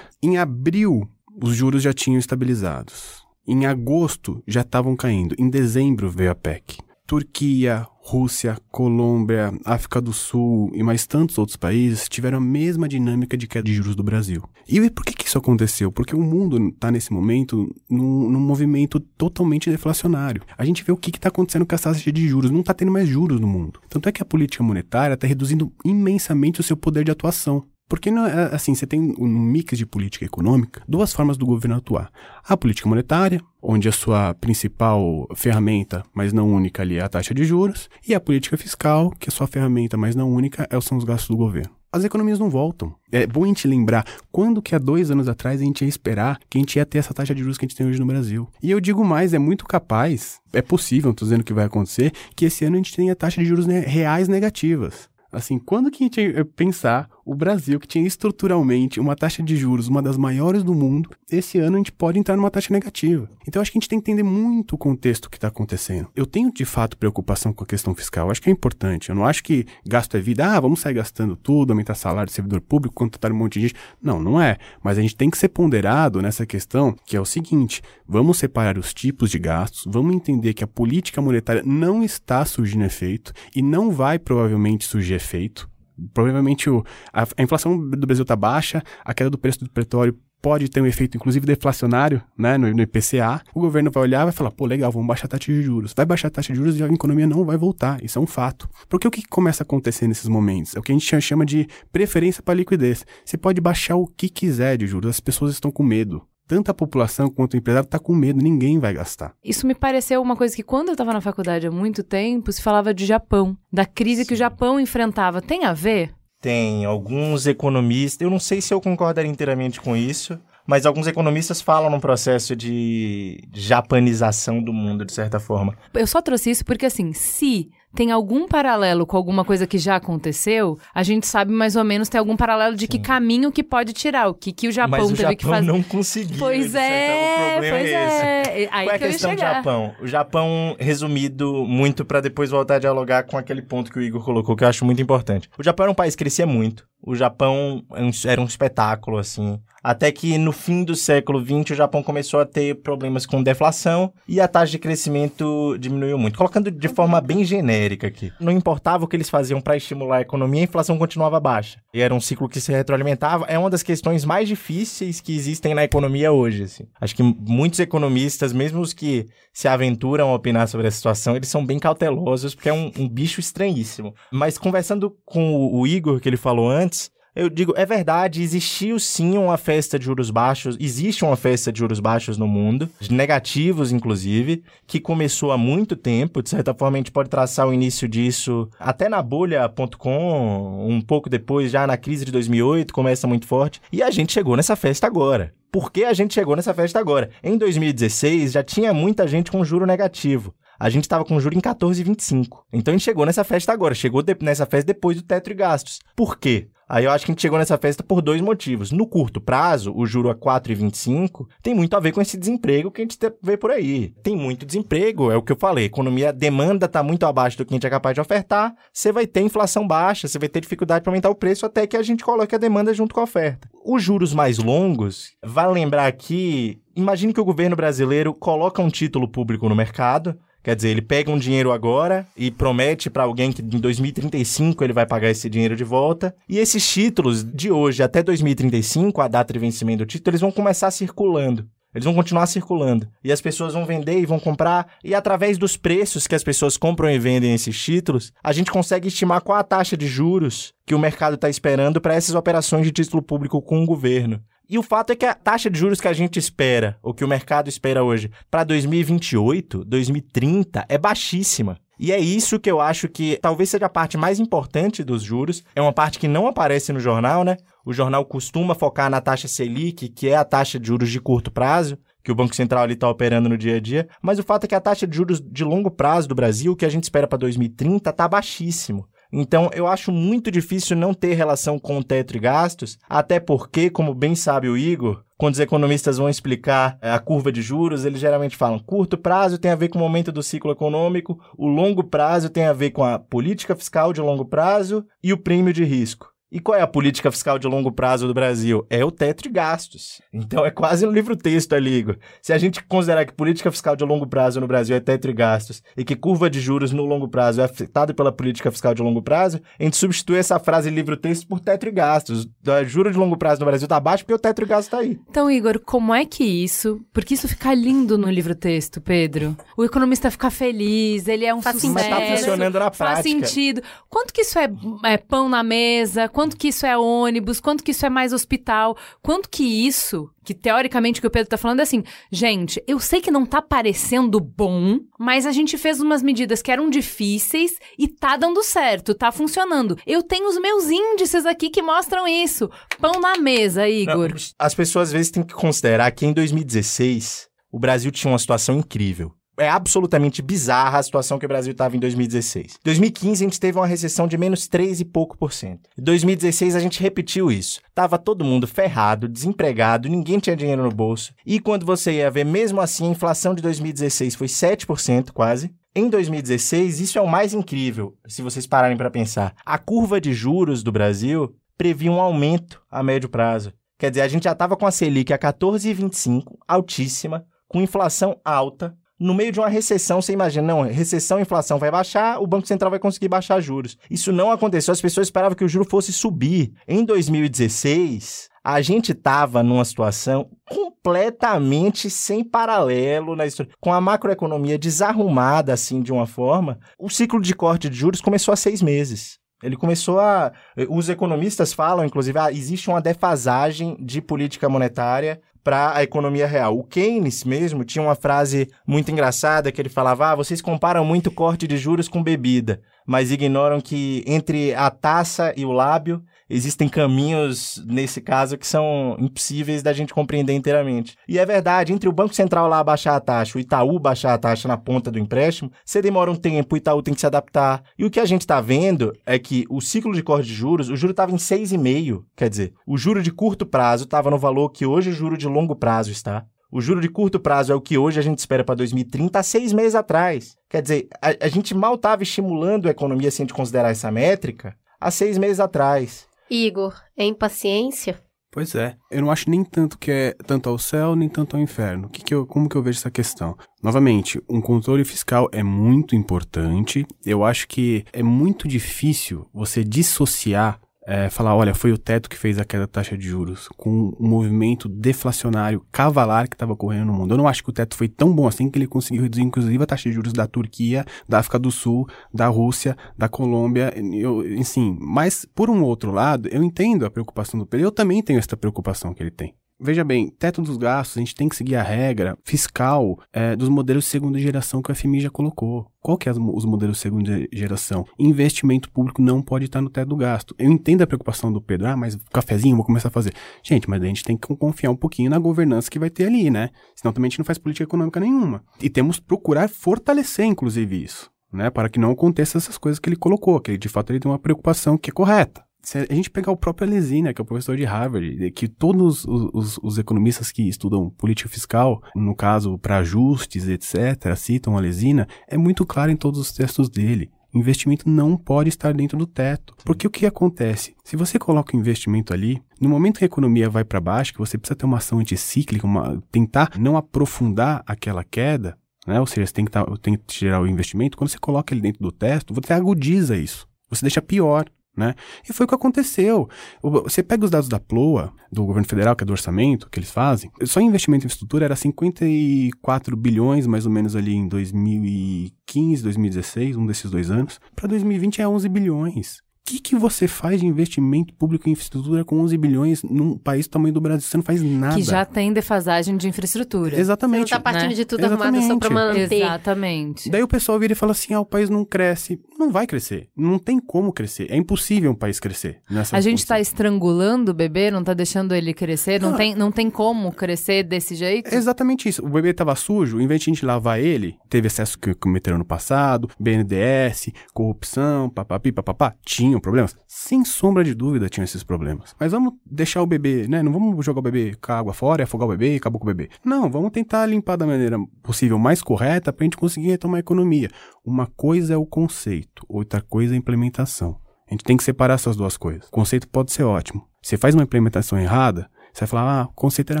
Em abril, os juros já tinham estabilizados. Em agosto já estavam caindo. Em dezembro veio a PEC. Turquia, Rússia, Colômbia, África do Sul e mais tantos outros países tiveram a mesma dinâmica de queda de juros do Brasil. E por que, que isso aconteceu? Porque o mundo está nesse momento num, num, movimento totalmente deflacionário. A gente vê o que está acontecendo com as taxas de juros. Não está tendo mais juros no mundo. Tanto é que a política monetária está reduzindo imensamente o seu poder de atuação. Porque, assim, você tem um mix de política econômica, duas formas do governo atuar. A política monetária, onde a sua principal ferramenta, mas não única ali, é a taxa de juros, e a política fiscal, que a sua ferramenta, mas não única, é são os gastos do governo. As economias não voltam. É bom a gente lembrar quando que há dois anos atrás a gente ia esperar que a gente ia ter essa taxa de juros que a gente tem hoje no Brasil. E eu digo mais, é muito capaz, é possível, estou dizendo que vai acontecer, que esse ano a gente tenha taxa de juros reais negativas. Assim, quando que a gente ia pensar o Brasil, que tinha estruturalmente uma taxa de juros, uma das maiores do mundo, esse ano a gente pode entrar numa taxa negativa. Então, acho que a gente tem que entender muito o contexto que está acontecendo. Eu tenho, de fato, preocupação com a questão fiscal. Acho que é importante. Eu não acho que gasto é vida. Ah, vamos sair gastando tudo, aumentar salário servidor público, contratar um monte de gente. Não, não é. Mas a gente tem que ser ponderado nessa questão, que é o seguinte: vamos separar os tipos de gastos, vamos entender que a política monetária não está surgindo efeito e não vai provavelmente surgir efeito provavelmente o, a, a, inflação do Brasil está baixa, a queda do preço do petróleo pode ter um efeito, inclusive, deflacionário, né, no, no, IPCA. O governo vai olhar e vai falar, pô, legal, vamos baixar a taxa de juros. Vai baixar a taxa de juros e a economia não vai voltar. Isso é um fato. Porque o que começa a acontecer nesses momentos? É o que a gente chama de preferência para liquidez. Você pode baixar o que quiser de juros, as pessoas estão com medo tanto a população quanto o empresário está com medo, ninguém vai gastar. Isso me pareceu uma coisa que quando eu estava na faculdade há muito tempo, se falava de Japão, da crise Sim. que o Japão enfrentava. Tem a ver? Tem alguns economistas, eu não sei se eu concordaria inteiramente com isso, mas alguns economistas falam num processo de japanização do mundo, de certa forma. Eu só trouxe isso porque, assim, se tem algum paralelo com alguma coisa que já aconteceu, a gente sabe mais ou menos tem algum paralelo de Sim. que caminho que pode tirar, o que, que o Japão Mas o teve Japão que fazer. não conseguiu. Pois é, pois é. é. Aí Qual é a questão do Japão? O Japão, resumido muito para depois voltar a dialogar com aquele ponto que o Igor colocou, que eu acho muito importante. O Japão era um país que crescia muito. O Japão era um espetáculo, assim. Até que no fim do século XX o Japão começou a ter problemas com deflação e a taxa de crescimento diminuiu muito. Colocando de forma bem genérica aqui. Não importava o que eles faziam para estimular a economia, a inflação continuava baixa. E era um ciclo que se retroalimentava. É uma das questões mais difíceis que existem na economia hoje. Assim. Acho que muitos economistas, mesmo os que se aventuram a opinar sobre a situação, eles são bem cautelosos porque é um, um bicho estranhíssimo. Mas conversando com o Igor, que ele falou antes, eu digo, é verdade, existiu sim uma festa de juros baixos, existe uma festa de juros baixos no mundo, negativos inclusive, que começou há muito tempo, de certa forma a gente pode traçar o início disso até na bolha.com, um pouco depois, já na crise de 2008, começa muito forte, e a gente chegou nessa festa agora. Por que a gente chegou nessa festa agora? Em 2016 já tinha muita gente com juro negativo. a gente estava com juro em 14,25. Então a gente chegou nessa festa agora, chegou de, nessa festa depois do teto de gastos. Por quê? Aí eu acho que a gente chegou nessa festa por dois motivos. No curto prazo, o juro a 4,25 tem muito a ver com esse desemprego que a gente vê por aí. Tem muito desemprego, é o que eu falei. A economia, demanda está muito abaixo do que a gente é capaz de ofertar. Você vai ter inflação baixa, você vai ter dificuldade para aumentar o preço até que a gente coloque a demanda junto com a oferta. Os juros mais longos, vale lembrar aqui, imagine que o governo brasileiro coloca um título público no mercado, Quer dizer, ele pega um dinheiro agora e promete para alguém que em 2035 ele vai pagar esse dinheiro de volta. E esses títulos de hoje até 2035, a data de vencimento do título, eles vão começar circulando. Eles vão continuar circulando. E as pessoas vão vender e vão comprar. E através dos preços que as pessoas compram e vendem esses títulos, a gente consegue estimar qual a taxa de juros que o mercado está esperando para essas operações de título público com o governo. E o fato é que a taxa de juros que a gente espera, ou que o mercado espera hoje, para 2028, 2030, é baixíssima. E é isso que eu acho que talvez seja a parte mais importante dos juros. É uma parte que não aparece no jornal, né? O jornal costuma focar na taxa Selic, que é a taxa de juros de curto prazo, que o Banco Central está operando no dia a dia. Mas o fato é que a taxa de juros de longo prazo do Brasil, que a gente espera para 2030, está baixíssimo. Então, eu acho muito difícil não ter relação com o teto de gastos, até porque, como bem sabe o Igor, quando os economistas vão explicar eh, a curva de juros, eles geralmente falam curto prazo tem a ver com o momento do ciclo econômico, o longo prazo tem a ver com a política fiscal de longo prazo e o prêmio de risco. E qual é a política fiscal de longo prazo do Brasil? É o teto de gastos. Então é quase um livro-texto ali, Igor. Se a gente considerar que política fiscal de longo prazo no Brasil é teto de gastos e que curva de juros no longo prazo é afetada pela política fiscal de longo prazo, a gente substitui essa frase livro-texto por teto de gastos. O juro de longo prazo no Brasil está baixo porque o teto de gastos está aí. Então, Igor, como é que isso... Porque isso fica lindo no livro-texto, Pedro. O economista fica feliz, ele é um faz sucesso. Mas tá funcionando na prática. Faz sentido. Quanto que isso é, é pão na mesa? Quanto que isso é ônibus, quanto que isso é mais hospital, quanto que isso, que teoricamente o que o Pedro tá falando é assim, gente, eu sei que não tá parecendo bom, mas a gente fez umas medidas que eram difíceis e tá dando certo, tá funcionando. Eu tenho os meus índices aqui que mostram isso. Pão na mesa, Igor. As pessoas às vezes têm que considerar que em 2016 o Brasil tinha uma situação incrível é absolutamente bizarra a situação que o Brasil estava em 2016. Em 2015, a gente teve uma recessão de menos 3 e pouco por cento. Em 2016, a gente repetiu isso. Tava todo mundo ferrado, desempregado, ninguém tinha dinheiro no bolso. E quando você ia ver, mesmo assim, a inflação de 2016 foi 7% quase. Em 2016, isso é o mais incrível, se vocês pararem para pensar. A curva de juros do Brasil previa um aumento a médio prazo. Quer dizer, a gente já estava com a Selic a 14,25, altíssima, com inflação alta, no meio de uma recessão, você imagina, não, recessão, inflação vai baixar, o Banco Central vai conseguir baixar juros. Isso não aconteceu, as pessoas esperavam que o juro fosse subir. Em 2016, a gente estava numa situação completamente sem paralelo na história. Com a macroeconomia desarrumada assim de uma forma, o ciclo de corte de juros começou há seis meses. Ele começou a. Os economistas falam, inclusive, ah, existe uma defasagem de política monetária para a economia real. O Keynes mesmo tinha uma frase muito engraçada que ele falava: ah, vocês comparam muito corte de juros com bebida, mas ignoram que entre a taça e o lábio existem caminhos, nesse caso, que são impossíveis da gente compreender inteiramente. E é verdade, entre o Banco Central lá baixar a taxa, o Itaú baixar a taxa na ponta do empréstimo, você demora um tempo, o Itaú tem que se adaptar. E o que a gente está vendo é que o ciclo de corte de juros, o juro estava em 6,5, quer dizer, o juro de curto prazo estava no valor que hoje o juro de longo prazo está. O juro de curto prazo é o que hoje a gente espera para 2030, há seis meses atrás. Quer dizer, a, a gente mal estava estimulando a economia se a gente considerar essa métrica há seis meses atrás. Igor, é impaciência? Pois é. Eu não acho nem tanto que é tanto ao céu, nem tanto ao inferno. Que que eu, como que eu vejo essa questão? Novamente, um controle fiscal é muito importante. Eu acho que é muito difícil você dissociar é, falar, olha, foi o teto que fez a queda da taxa de juros, com um movimento deflacionário cavalar que estava ocorrendo no mundo. Eu não acho que o teto foi tão bom assim que ele conseguiu reduzir, inclusive, a taxa de juros da Turquia, da África do Sul, da Rússia, da Colômbia, eu, enfim. Mas, por um outro lado, eu entendo a preocupação do Pedro, eu também tenho essa preocupação que ele tem. Veja bem, teto dos gastos, a gente tem que seguir a regra fiscal é, dos modelos de segunda geração que o FMI já colocou. Qual que é os modelos de segunda geração? Investimento público não pode estar no teto do gasto. Eu entendo a preocupação do Pedro, ah, mas cafezinho, vou começar a fazer. Gente, mas a gente tem que confiar um pouquinho na governança que vai ter ali, né? Senão também a gente não faz política econômica nenhuma. E temos que procurar fortalecer, inclusive, isso, né? Para que não aconteça essas coisas que ele colocou, que ele, de fato ele tem uma preocupação que é correta se a gente pegar o próprio Alesina, que é o professor de Harvard, que todos os, os, os economistas que estudam política fiscal, no caso para ajustes, etc., citam Alesina, é muito claro em todos os textos dele. Investimento não pode estar dentro do teto. Porque o que acontece? Se você coloca o investimento ali, no momento que a economia vai para baixo, que você precisa ter uma ação anticíclica, uma, tentar não aprofundar aquela queda, né? ou seja, você tem que, tá, tem que tirar o investimento, quando você coloca ele dentro do teto, você agudiza isso. Você deixa pior. Né? E foi o que aconteceu. Você pega os dados da PLOA, do governo federal, que é do orçamento que eles fazem, só investimento em infraestrutura era 54 bilhões, mais ou menos ali em 2015, 2016, um desses dois anos. Para 2020 é 11 bilhões que, que você faz de investimento público em infraestrutura com 11 bilhões num país do tamanho do Brasil? Você não faz nada. Que já tem defasagem de infraestrutura. Exatamente. Você não tá partindo né? de tudo Exatamente. arrumado só pra manter. Exatamente. Daí o pessoal vira e fala assim, ah, o país não cresce. Não vai crescer. Não tem como crescer. É impossível um país crescer. Nessa a gente está estrangulando o bebê, não está deixando ele crescer? Não, ah. tem, não tem como crescer desse jeito? exatamente isso. O bebê estava sujo, em vez de a gente lavar ele, teve excesso que cometeram no passado, BNDES, corrupção, papapi, papapá, tinha problemas? Sem sombra de dúvida tinham esses problemas. Mas vamos deixar o bebê, né? Não vamos jogar o bebê com a água fora afogar o bebê e acabou com o bebê. Não, vamos tentar limpar da maneira possível mais correta para a gente conseguir retomar a economia. Uma coisa é o conceito, outra coisa é a implementação. A gente tem que separar essas duas coisas. O conceito pode ser ótimo. Você faz uma implementação errada, você vai falar, ah, o conceito era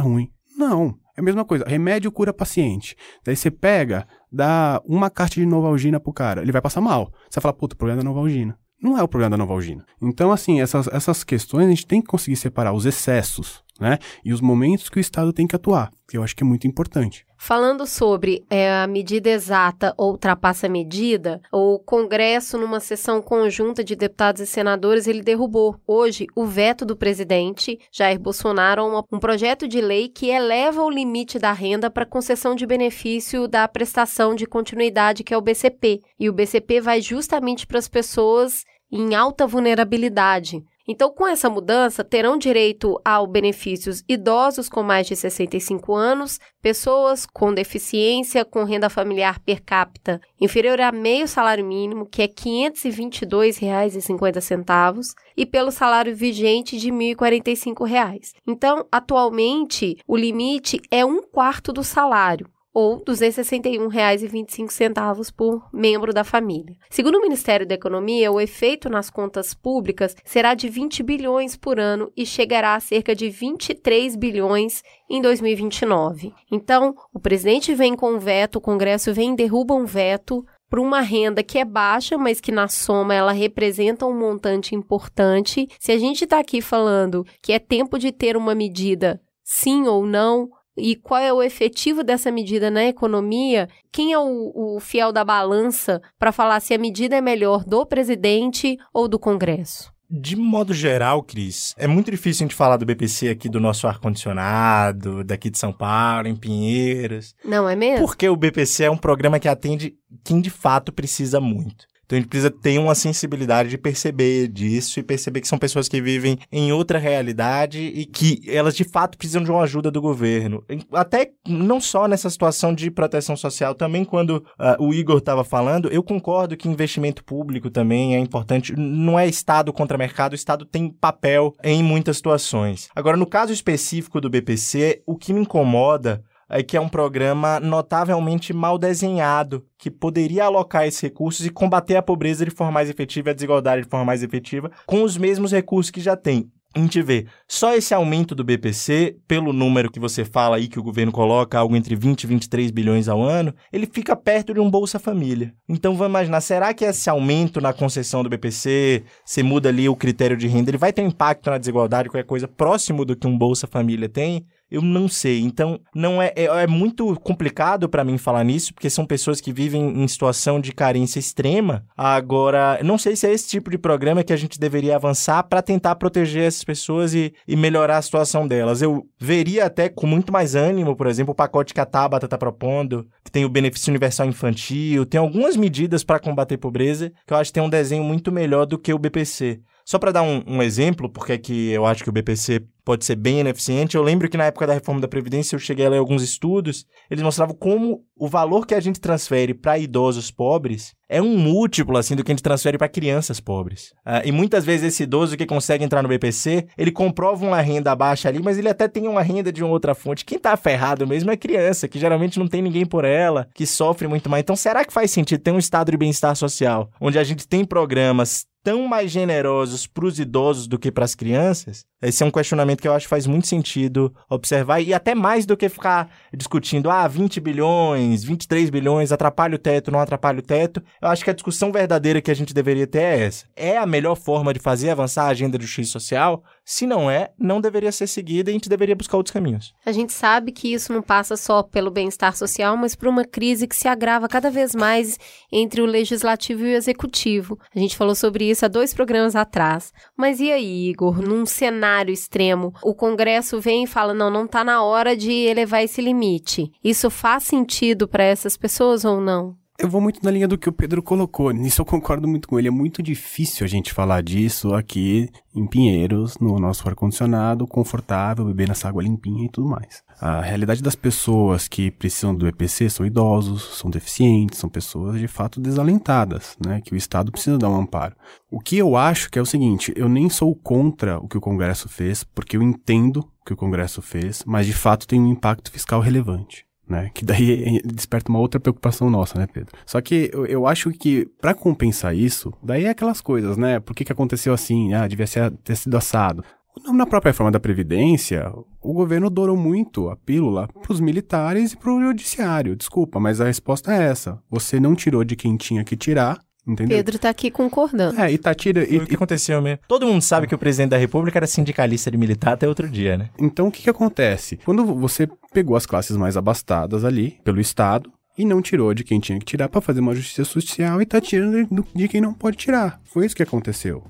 ruim. Não, é a mesma coisa. Remédio cura paciente. Daí você pega, dá uma carta de Novalgina pro cara, ele vai passar mal. Você vai falar, puta, o problema é da Novalgina não é o problema da Novalgina. Então, assim, essas, essas questões a gente tem que conseguir separar os excessos, né? E os momentos que o Estado tem que atuar, que eu acho que é muito importante. Falando sobre é, a medida exata ou ultrapassa a medida, o Congresso, numa sessão conjunta de deputados e senadores, ele derrubou hoje o veto do presidente Jair Bolsonaro a um projeto de lei que eleva o limite da renda para concessão de benefício da prestação de continuidade, que é o BCP. E o BCP vai justamente para as pessoas em alta vulnerabilidade. Então, com essa mudança, terão direito ao benefícios idosos com mais de 65 anos, pessoas com deficiência com renda familiar per capita inferior a meio salário mínimo, que é R$ 522,50, e pelo salário vigente de R$ 1.045. Então, atualmente, o limite é um quarto do salário ou R$ 261,25 por membro da família. Segundo o Ministério da Economia, o efeito nas contas públicas será de 20 bilhões por ano e chegará a cerca de 23 bilhões em 2029. Então, o presidente vem com um veto, o Congresso vem e derruba um veto para uma renda que é baixa, mas que na soma ela representa um montante importante. Se a gente está aqui falando que é tempo de ter uma medida sim ou não, e qual é o efetivo dessa medida na economia, quem é o, o fiel da balança para falar se a medida é melhor do presidente ou do Congresso? De modo geral, Cris, é muito difícil a gente falar do BPC aqui do nosso ar-condicionado, daqui de São Paulo, em Pinheiros. Não é mesmo? Porque o BPC é um programa que atende quem de fato precisa muito. Então a gente precisa ter uma sensibilidade de perceber disso e perceber que são pessoas que vivem em outra realidade e que elas de fato precisam de uma ajuda do governo. Até não só nessa situação de proteção social, também quando uh, o Igor estava falando, eu concordo que investimento público também é importante. Não é Estado contra mercado, o Estado tem papel em muitas situações. Agora, no caso específico do BPC, o que me incomoda é que é um programa notavelmente mal desenhado, que poderia alocar esses recursos e combater a pobreza de forma mais efetiva e a desigualdade de forma mais efetiva com os mesmos recursos que já tem. A gente vê só esse aumento do BPC, pelo número que você fala aí que o governo coloca, algo entre 20 e 23 bilhões ao ano, ele fica perto de um Bolsa Família. Então vamos imaginar, será que esse aumento na concessão do BPC, você muda ali o critério de renda, ele vai ter impacto na desigualdade, qualquer coisa próximo do que um Bolsa Família tem? Eu não sei. Então, não é, é, é muito complicado para mim falar nisso, porque são pessoas que vivem em situação de carência extrema. Agora, não sei se é esse tipo de programa que a gente deveria avançar para tentar proteger essas pessoas e, e melhorar a situação delas. Eu veria até com muito mais ânimo, por exemplo, o pacote que a Tabata está propondo, que tem o benefício universal infantil, tem algumas medidas para combater pobreza que eu acho que tem um desenho muito melhor do que o BPC. Só para dar um, um, exemplo, porque é que eu acho que o BPC pode ser bem ineficiente, eu lembro que na época da reforma da Previdência eu cheguei a ler alguns estudos, eles mostravam como o valor que a gente transfere para idosos pobres é um múltiplo assim do que a gente transfere para crianças pobres. Uh, e muitas vezes esse idoso que consegue entrar no BPC, ele comprova uma renda baixa ali, mas ele até tem uma renda de uma outra fonte. Quem tá ferrado mesmo é criança, que geralmente não tem ninguém por ela, que sofre muito mais. Então, será que faz sentido ter um estado de bem-estar social, onde a gente tem programas tão mais generosos para os idosos do que para as crianças? Esse é um questionamento que eu acho que faz muito sentido observar e até mais do que ficar discutindo, ah, 20 bilhões, 23 bilhões, atrapalha o teto, não atrapalha o teto. Eu acho que a discussão verdadeira que a gente deveria ter é essa. É a melhor forma de fazer avançar a agenda de justiça social? Se não é, não deveria ser seguida e a gente deveria buscar outros caminhos. A gente sabe que isso não passa só pelo bem-estar social, mas por uma crise que se agrava cada vez mais entre o legislativo e o executivo. A gente falou sobre isso há dois programas atrás. Mas e aí, Igor, num cenário extremo, o Congresso vem e fala: não, não está na hora de elevar esse limite. Isso faz sentido para essas pessoas ou não? Eu vou muito na linha do que o Pedro colocou. Nisso eu concordo muito com ele. É muito difícil a gente falar disso aqui em Pinheiros, no nosso ar-condicionado, confortável, bebendo essa água limpinha e tudo mais. A realidade das pessoas que precisam do EPC são idosos, são deficientes, são pessoas de fato desalentadas, né? Que o Estado precisa dar um amparo. O que eu acho que é o seguinte: eu nem sou contra o que o Congresso fez, porque eu entendo o que o Congresso fez, mas de fato tem um impacto fiscal relevante né? Que daí desperta uma outra preocupação nossa, né, Pedro? Só que eu, eu acho que para compensar isso, daí é aquelas coisas, né? Por que, que aconteceu assim? Ah, devia ser, ter sido assado. Na própria reforma da Previdência, o governo dourou muito a pílula para os militares e para o judiciário. Desculpa, mas a resposta é essa. Você não tirou de quem tinha que tirar Entendeu? Pedro tá aqui concordando. É, e tá tira. E, o que aconteceu mesmo? Todo mundo sabe que o presidente da República era sindicalista de militar até outro dia, né? Então o que, que acontece? Quando você pegou as classes mais abastadas ali, pelo Estado, e não tirou de quem tinha que tirar para fazer uma justiça social e tá tirando de quem não pode tirar. Foi isso que aconteceu.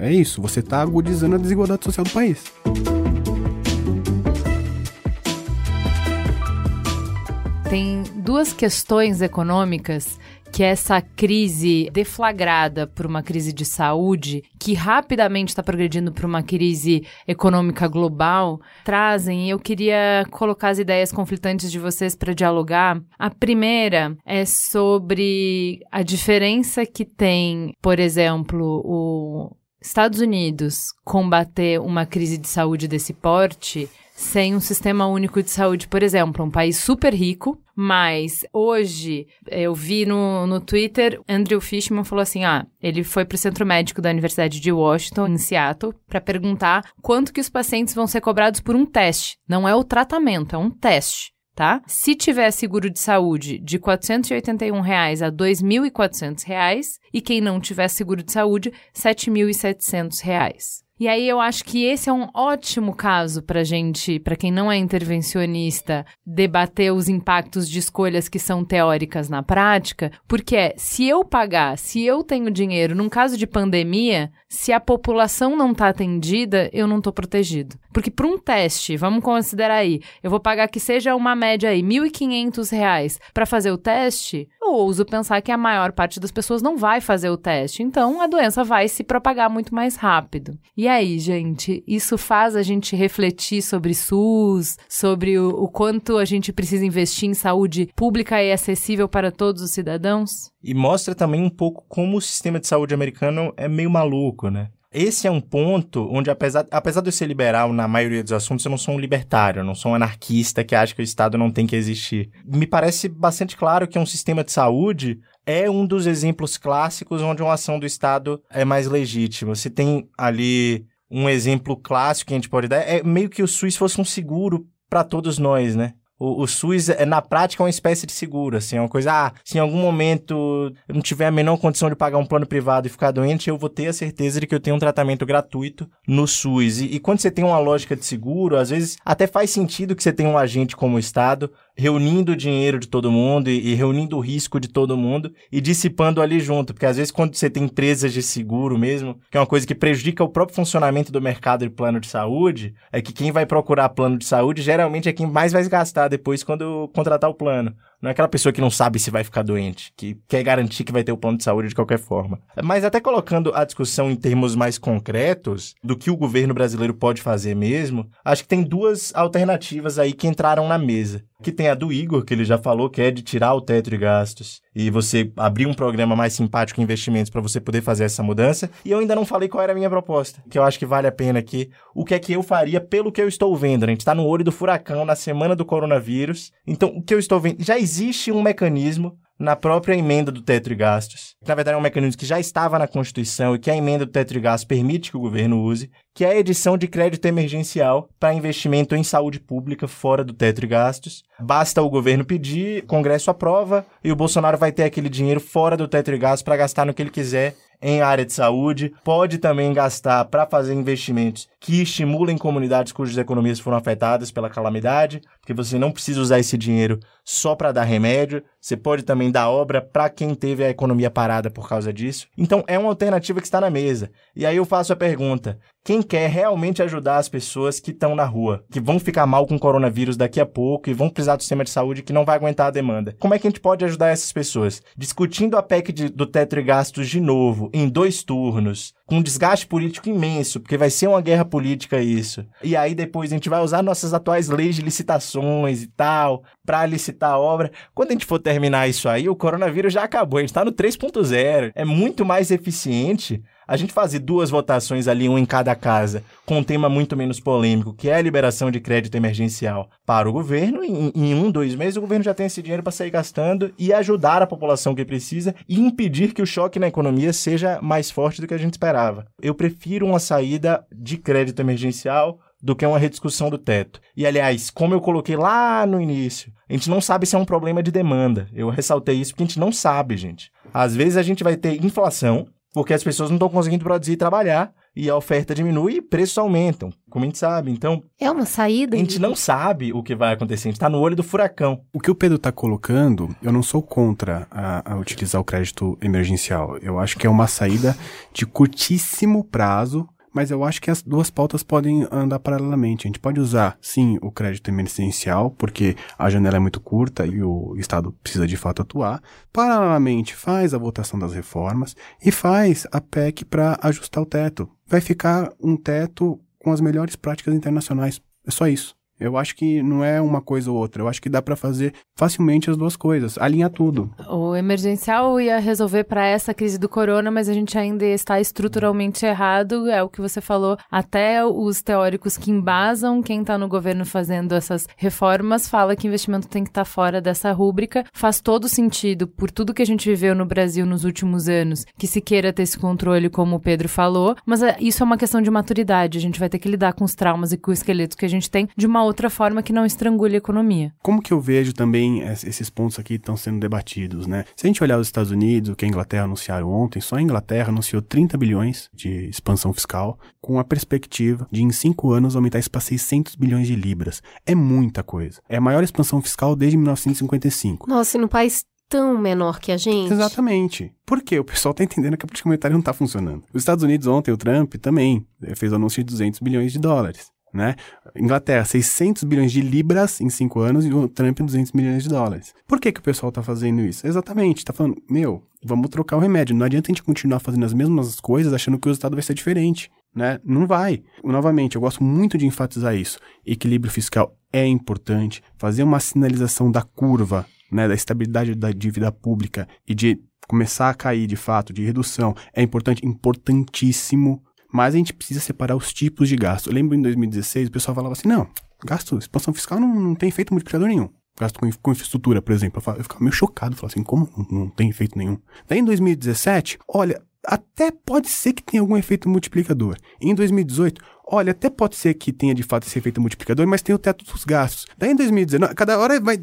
É isso, você tá agudizando a desigualdade social do país. Tem duas questões econômicas que essa crise deflagrada por uma crise de saúde, que rapidamente está progredindo para uma crise econômica global, trazem. Eu queria colocar as ideias conflitantes de vocês para dialogar. A primeira é sobre a diferença que tem, por exemplo, o Estados Unidos combater uma crise de saúde desse porte sem um sistema único de saúde, por exemplo, um país super rico, mas hoje eu vi no, no Twitter, Andrew Fishman falou assim: ah, ele foi para o centro médico da Universidade de Washington, em Seattle, para perguntar quanto que os pacientes vão ser cobrados por um teste. Não é o tratamento, é um teste. Tá? Se tiver seguro de saúde de 481 reais a 2.400 reais, e quem não tiver seguro de saúde, 7.700 reais. E aí eu acho que esse é um ótimo caso para gente, para quem não é intervencionista, debater os impactos de escolhas que são teóricas na prática, porque é, se eu pagar, se eu tenho dinheiro, num caso de pandemia, se a população não está atendida, eu não estou protegido. Porque para um teste, vamos considerar aí, eu vou pagar que seja uma média aí, R$ 1.500 para fazer o teste, eu ouso pensar que a maior parte das pessoas não vai fazer o teste. Então, a doença vai se propagar muito mais rápido. E aí, gente, isso faz a gente refletir sobre SUS, sobre o, o quanto a gente precisa investir em saúde pública e acessível para todos os cidadãos? E mostra também um pouco como o sistema de saúde americano é meio maluco, né? Esse é um ponto onde, apesar, apesar de eu ser liberal na maioria dos assuntos, eu não sou um libertário, eu não sou um anarquista que acha que o Estado não tem que existir. Me parece bastante claro que um sistema de saúde é um dos exemplos clássicos onde uma ação do Estado é mais legítima. Você tem ali um exemplo clássico que a gente pode dar, é meio que o SUS fosse um seguro para todos nós, né? o, o, SUS, é, na prática, é uma espécie de seguro, assim, é uma coisa, ah, se em algum momento eu não tiver a menor condição de pagar um plano privado e ficar doente, eu vou ter a certeza de que eu tenho um tratamento gratuito no SUS. E, e quando você tem uma lógica de seguro, às vezes até faz sentido que você tenha um agente como o Estado reunindo o dinheiro de todo mundo e, e, reunindo o risco de todo mundo e dissipando ali junto. Porque às vezes quando você tem empresas de seguro mesmo, que é uma coisa que prejudica o próprio funcionamento do mercado de plano de saúde, é que quem vai procurar plano de saúde geralmente é quem mais vai gastar depois quando contratar o plano. Não é aquela pessoa que não sabe se vai ficar doente, que quer garantir que vai ter o plano de saúde de qualquer forma. Mas até colocando a discussão em termos mais concretos do que o governo brasileiro pode fazer mesmo, acho que tem duas alternativas aí que entraram na mesa. Que tem a do Igor, que ele já falou, que é de tirar o teto de gastos e você abrir um programa mais simpático em investimentos para você poder fazer essa mudança. E eu ainda não falei qual era a minha proposta, que eu acho que vale a pena aqui. O que é que eu faria pelo que eu estou vendo? A gente está no olho do furacão, na semana do coronavírus. Então, o que eu estou vendo? Já existe um mecanismo na própria emenda do teto de gastos, que na verdade é um mecanismo que já estava na Constituição e que a emenda do teto de gastos permite que o governo use, que é a edição de crédito emergencial para investimento em saúde pública fora do teto de gastos. Basta o governo pedir, o Congresso aprova e o Bolsonaro vai ter aquele dinheiro fora do teto de gastos para gastar no que ele quiser em área de saúde, pode também gastar para fazer investimentos que estimulem comunidades cujas economias foram afetadas pela calamidade, porque você não precisa usar esse dinheiro só para dar remédio, você pode também dar obra para quem teve a economia parada por causa disso. Então é uma alternativa que está na mesa. E aí eu faço a pergunta: quem quer realmente ajudar as pessoas que estão na rua, que vão ficar mal com o coronavírus daqui a pouco e vão precisar do sistema de saúde que não vai aguentar a demanda. Como é que a gente pode ajudar essas pessoas? Discutindo a PEC de, do teto gastos de novo, em dois turnos, com um desgaste político imenso, porque vai ser uma guerra política isso. E aí depois a gente vai usar nossas atuais leis de licitações e tal, para licitar a obra. Quando a gente for terminar isso aí, o coronavírus já acabou, a gente está no 3.0. É muito mais eficiente a gente fazer duas votações ali, um em cada casa, com um tema muito menos polêmico, que é a liberação de crédito emergencial para o governo, em, em um, dois meses o governo já tem esse dinheiro para sair gastando e ajudar a população que precisa e impedir que o choque na economia seja mais forte do que a gente esperava. Eu prefiro uma saída de crédito emergencial do que uma rediscussão do teto. E aliás, como eu coloquei lá no início, a gente não sabe se é um problema de demanda. Eu ressaltei isso porque a gente não sabe, gente. Às vezes a gente vai ter inflação, porque as pessoas não estão conseguindo produzir e trabalhar e a oferta diminui e preços aumentam, como a gente sabe. Então. É uma saída. A gente não sabe o que vai acontecer, a gente está no olho do furacão. O que o Pedro está colocando, eu não sou contra a, a, utilizar o crédito emergencial. Eu acho que é uma saída de curtíssimo prazo mas eu acho que as duas pautas podem andar paralelamente. A gente pode usar, sim, o crédito emergencial, porque a janela é muito curta e o Estado precisa de fato atuar. Paralelamente, faz a votação das reformas e faz a PEC para ajustar o teto. Vai ficar um teto com as melhores práticas internacionais. É só isso. Eu acho que não é uma coisa ou outra. Eu acho que dá para fazer facilmente as duas coisas, alinhar tudo. O emergencial ia resolver para essa crise do corona, mas a gente ainda está estruturalmente errado. É o que você falou. Até os teóricos que embasam quem está no governo fazendo essas reformas fala que investimento tem que estar tá fora dessa rúbrica. Faz todo sentido por tudo que a gente viveu no Brasil nos últimos anos, que se queira ter esse controle, como o Pedro falou. Mas é, isso é uma questão de maturidade. A gente vai ter que lidar com os traumas e com o esqueleto que a gente tem de uma outra forma que não estrangule a economia. Como que eu vejo também esses pontos aqui estão sendo debatidos, né? Se a gente olhar os Estados Unidos, o que a Inglaterra anunciaram ontem, só a Inglaterra anunciou 30 bilhões de expansão fiscal, com a perspectiva de em cinco anos aumentar isso para 600 bilhões de libras. É muita coisa. É a maior expansão fiscal desde 1955. Nossa, e no país tão menor que a gente. Exatamente. Por quê? O pessoal está entendendo que a política monetária não está funcionando. Os Estados Unidos ontem, o Trump também eh, fez o anúncio de 200 bilhões de dólares né? Inglaterra, 600 bilhões de libras em 5 anos e o Trump 200 milhões de dólares. Por que, que o pessoal tá fazendo isso? Exatamente, tá falando, meu, vamos trocar o remédio. Não adianta a gente continuar fazendo as mesmas coisas achando que o resultado vai ser diferente, né? Não vai. Novamente, eu gosto muito de enfatizar isso. Equilíbrio fiscal é importante, fazer uma sinalização da curva, né, da estabilidade da dívida pública e de começar a cair de fato, de redução, é importante, importantíssimo mas a gente precisa separar os tipos de gasto. Eu lembro em 2016, o pessoal falava assim: não, gasto, expansão fiscal não, não tem efeito multiplicador nenhum. Gasto com, com infraestrutura, por exemplo. Eu, eu ficava meio chocado, falava assim: como não, não tem efeito nenhum? Daí em 2017, olha, até pode ser que tenha algum efeito multiplicador. Em 2018, olha, até pode ser que tenha de fato esse efeito multiplicador, mas tem o teto dos gastos. Daí em 2019, cada hora vai.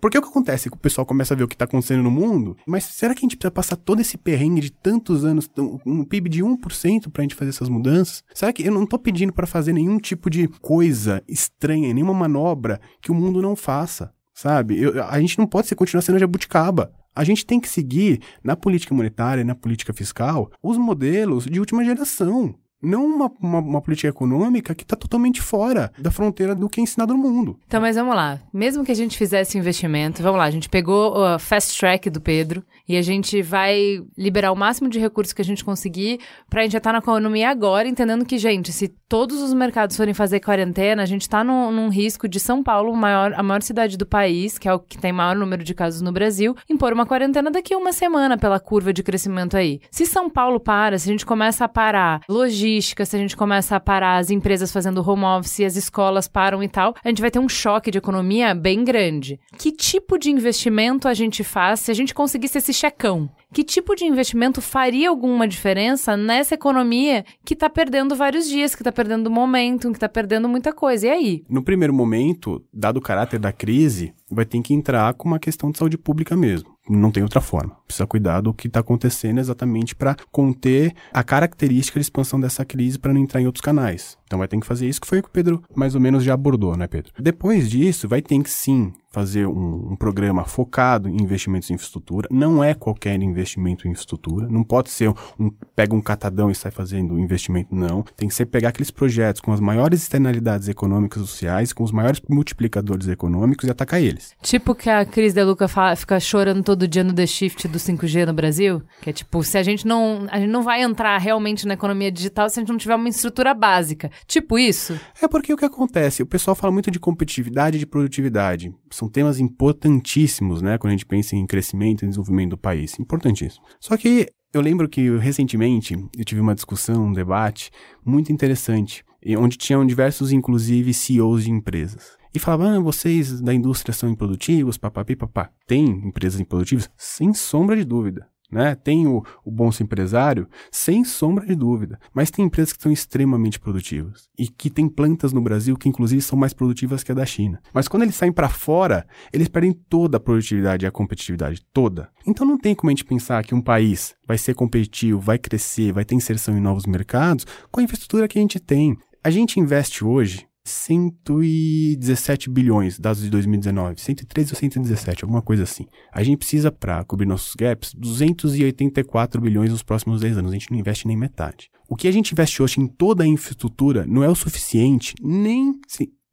Porque o que acontece? O pessoal começa a ver o que está acontecendo no mundo, mas será que a gente precisa passar todo esse perrengue de tantos anos, um PIB de 1% para a gente fazer essas mudanças? Será que eu não estou pedindo para fazer nenhum tipo de coisa estranha, nenhuma manobra que o mundo não faça? Sabe? Eu, a gente não pode ser, continuar sendo jabuticaba. A gente tem que seguir na política monetária, na política fiscal, os modelos de última geração. Não uma, uma, uma política econômica que está totalmente fora da fronteira do que é ensinado no mundo. Então, mas vamos lá. Mesmo que a gente fizesse investimento, vamos lá, a gente pegou o fast track do Pedro e a gente vai liberar o máximo de recursos que a gente conseguir para injetar na economia agora, entendendo que, gente, se todos os mercados forem fazer quarentena, a gente está num, num, risco de São Paulo, maior, a maior cidade do país, que é o que tem maior número de casos no Brasil, impor uma quarentena daqui a uma semana pela curva de crescimento aí. Se São Paulo para, se a gente começa a parar logística, logística, se a gente começa a parar as empresas fazendo home office, as escolas param e tal, a gente vai ter um choque de economia bem grande. Que tipo de investimento a gente faz se a gente conseguisse esse checão? Que tipo de investimento faria alguma diferença nessa economia que está perdendo vários dias, que está perdendo momento, que está perdendo muita coisa? E aí? No primeiro momento, dado o caráter da crise, vai ter que entrar com uma questão de saúde pública mesmo não tem outra forma. Precisa cuidar do que está acontecendo exatamente para conter a característica de expansão dessa crise para não entrar em outros canais. Então vai ter que fazer isso, que foi o que o Pedro mais ou menos já abordou, né, Pedro? Depois disso, vai ter que sim fazer um, um, programa focado em investimentos em infraestrutura. Não é qualquer investimento em infraestrutura. Não pode ser um, pega um catadão e sai fazendo investimento, não. Tem que ser pegar aqueles projetos com as maiores externalidades econômicas e sociais, com os maiores multiplicadores econômicos e atacar eles. Tipo que a Cris De Luca fala, fica chorando todo dia no The Shift do 5G no Brasil, que é tipo, se a gente não, a gente não vai entrar realmente na economia digital se a gente não tiver uma estrutura básica. Tipo isso. É porque o que acontece? O pessoal fala muito de competitividade e de produtividade são temas importantíssimos, né? Quando a gente pensa em crescimento e desenvolvimento do país. Importantíssimo. Só que eu lembro que recentemente eu tive uma discussão, um debate muito interessante, onde tinham diversos, inclusive, CEOs de empresas. E falavam, ah, vocês da indústria são improdutivos, papapi, papá. Tem empresas improdutivas? Sem sombra de dúvida né? Tem o, o bom empresário, sem sombra de dúvida. Mas tem empresas que são extremamente produtivas e que tem plantas no Brasil que, inclusive, são mais produtivas que a da China. Mas quando eles saem para fora, eles perdem toda a produtividade e a competitividade, toda. Então não tem como a gente pensar que um país vai ser competitivo, vai crescer, vai ter inserção em novos mercados com a infraestrutura que a gente tem. A gente investe hoje 117 bilhões, dados de 2019, 113 ou 117, alguma coisa assim. A gente precisa, para cobrir nossos gaps, 284 bilhões nos próximos 10 anos. A gente não investe nem metade. O que a gente investe hoje em toda a infraestrutura não é o suficiente nem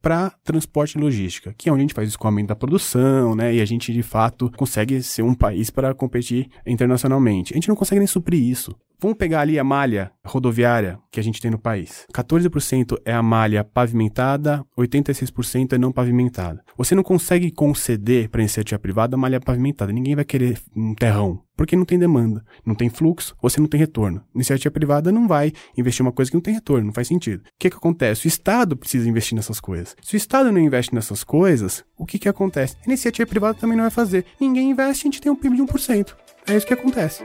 para transporte e logística, que é onde a gente faz o escoamento da produção, né? E a gente de fato consegue ser um país para competir internacionalmente. A gente não consegue nem suprir isso. Vamos pegar ali a malha rodoviária que a gente tem no país. 14% é a malha pavimentada, 86% é não pavimentada. Você não consegue conceder para iniciativa privada a malha pavimentada. Ninguém vai querer um terrão, porque não tem demanda, não tem fluxo, você não tem retorno. Iniciativa privada não vai investir uma coisa que não tem retorno, não faz sentido. O que, que acontece? O Estado precisa investir nessas coisas. Se o Estado não investe nessas coisas, o que, que acontece? A iniciativa privada também não vai fazer. Ninguém investe, a gente tem um PIB de 1%. É isso que acontece.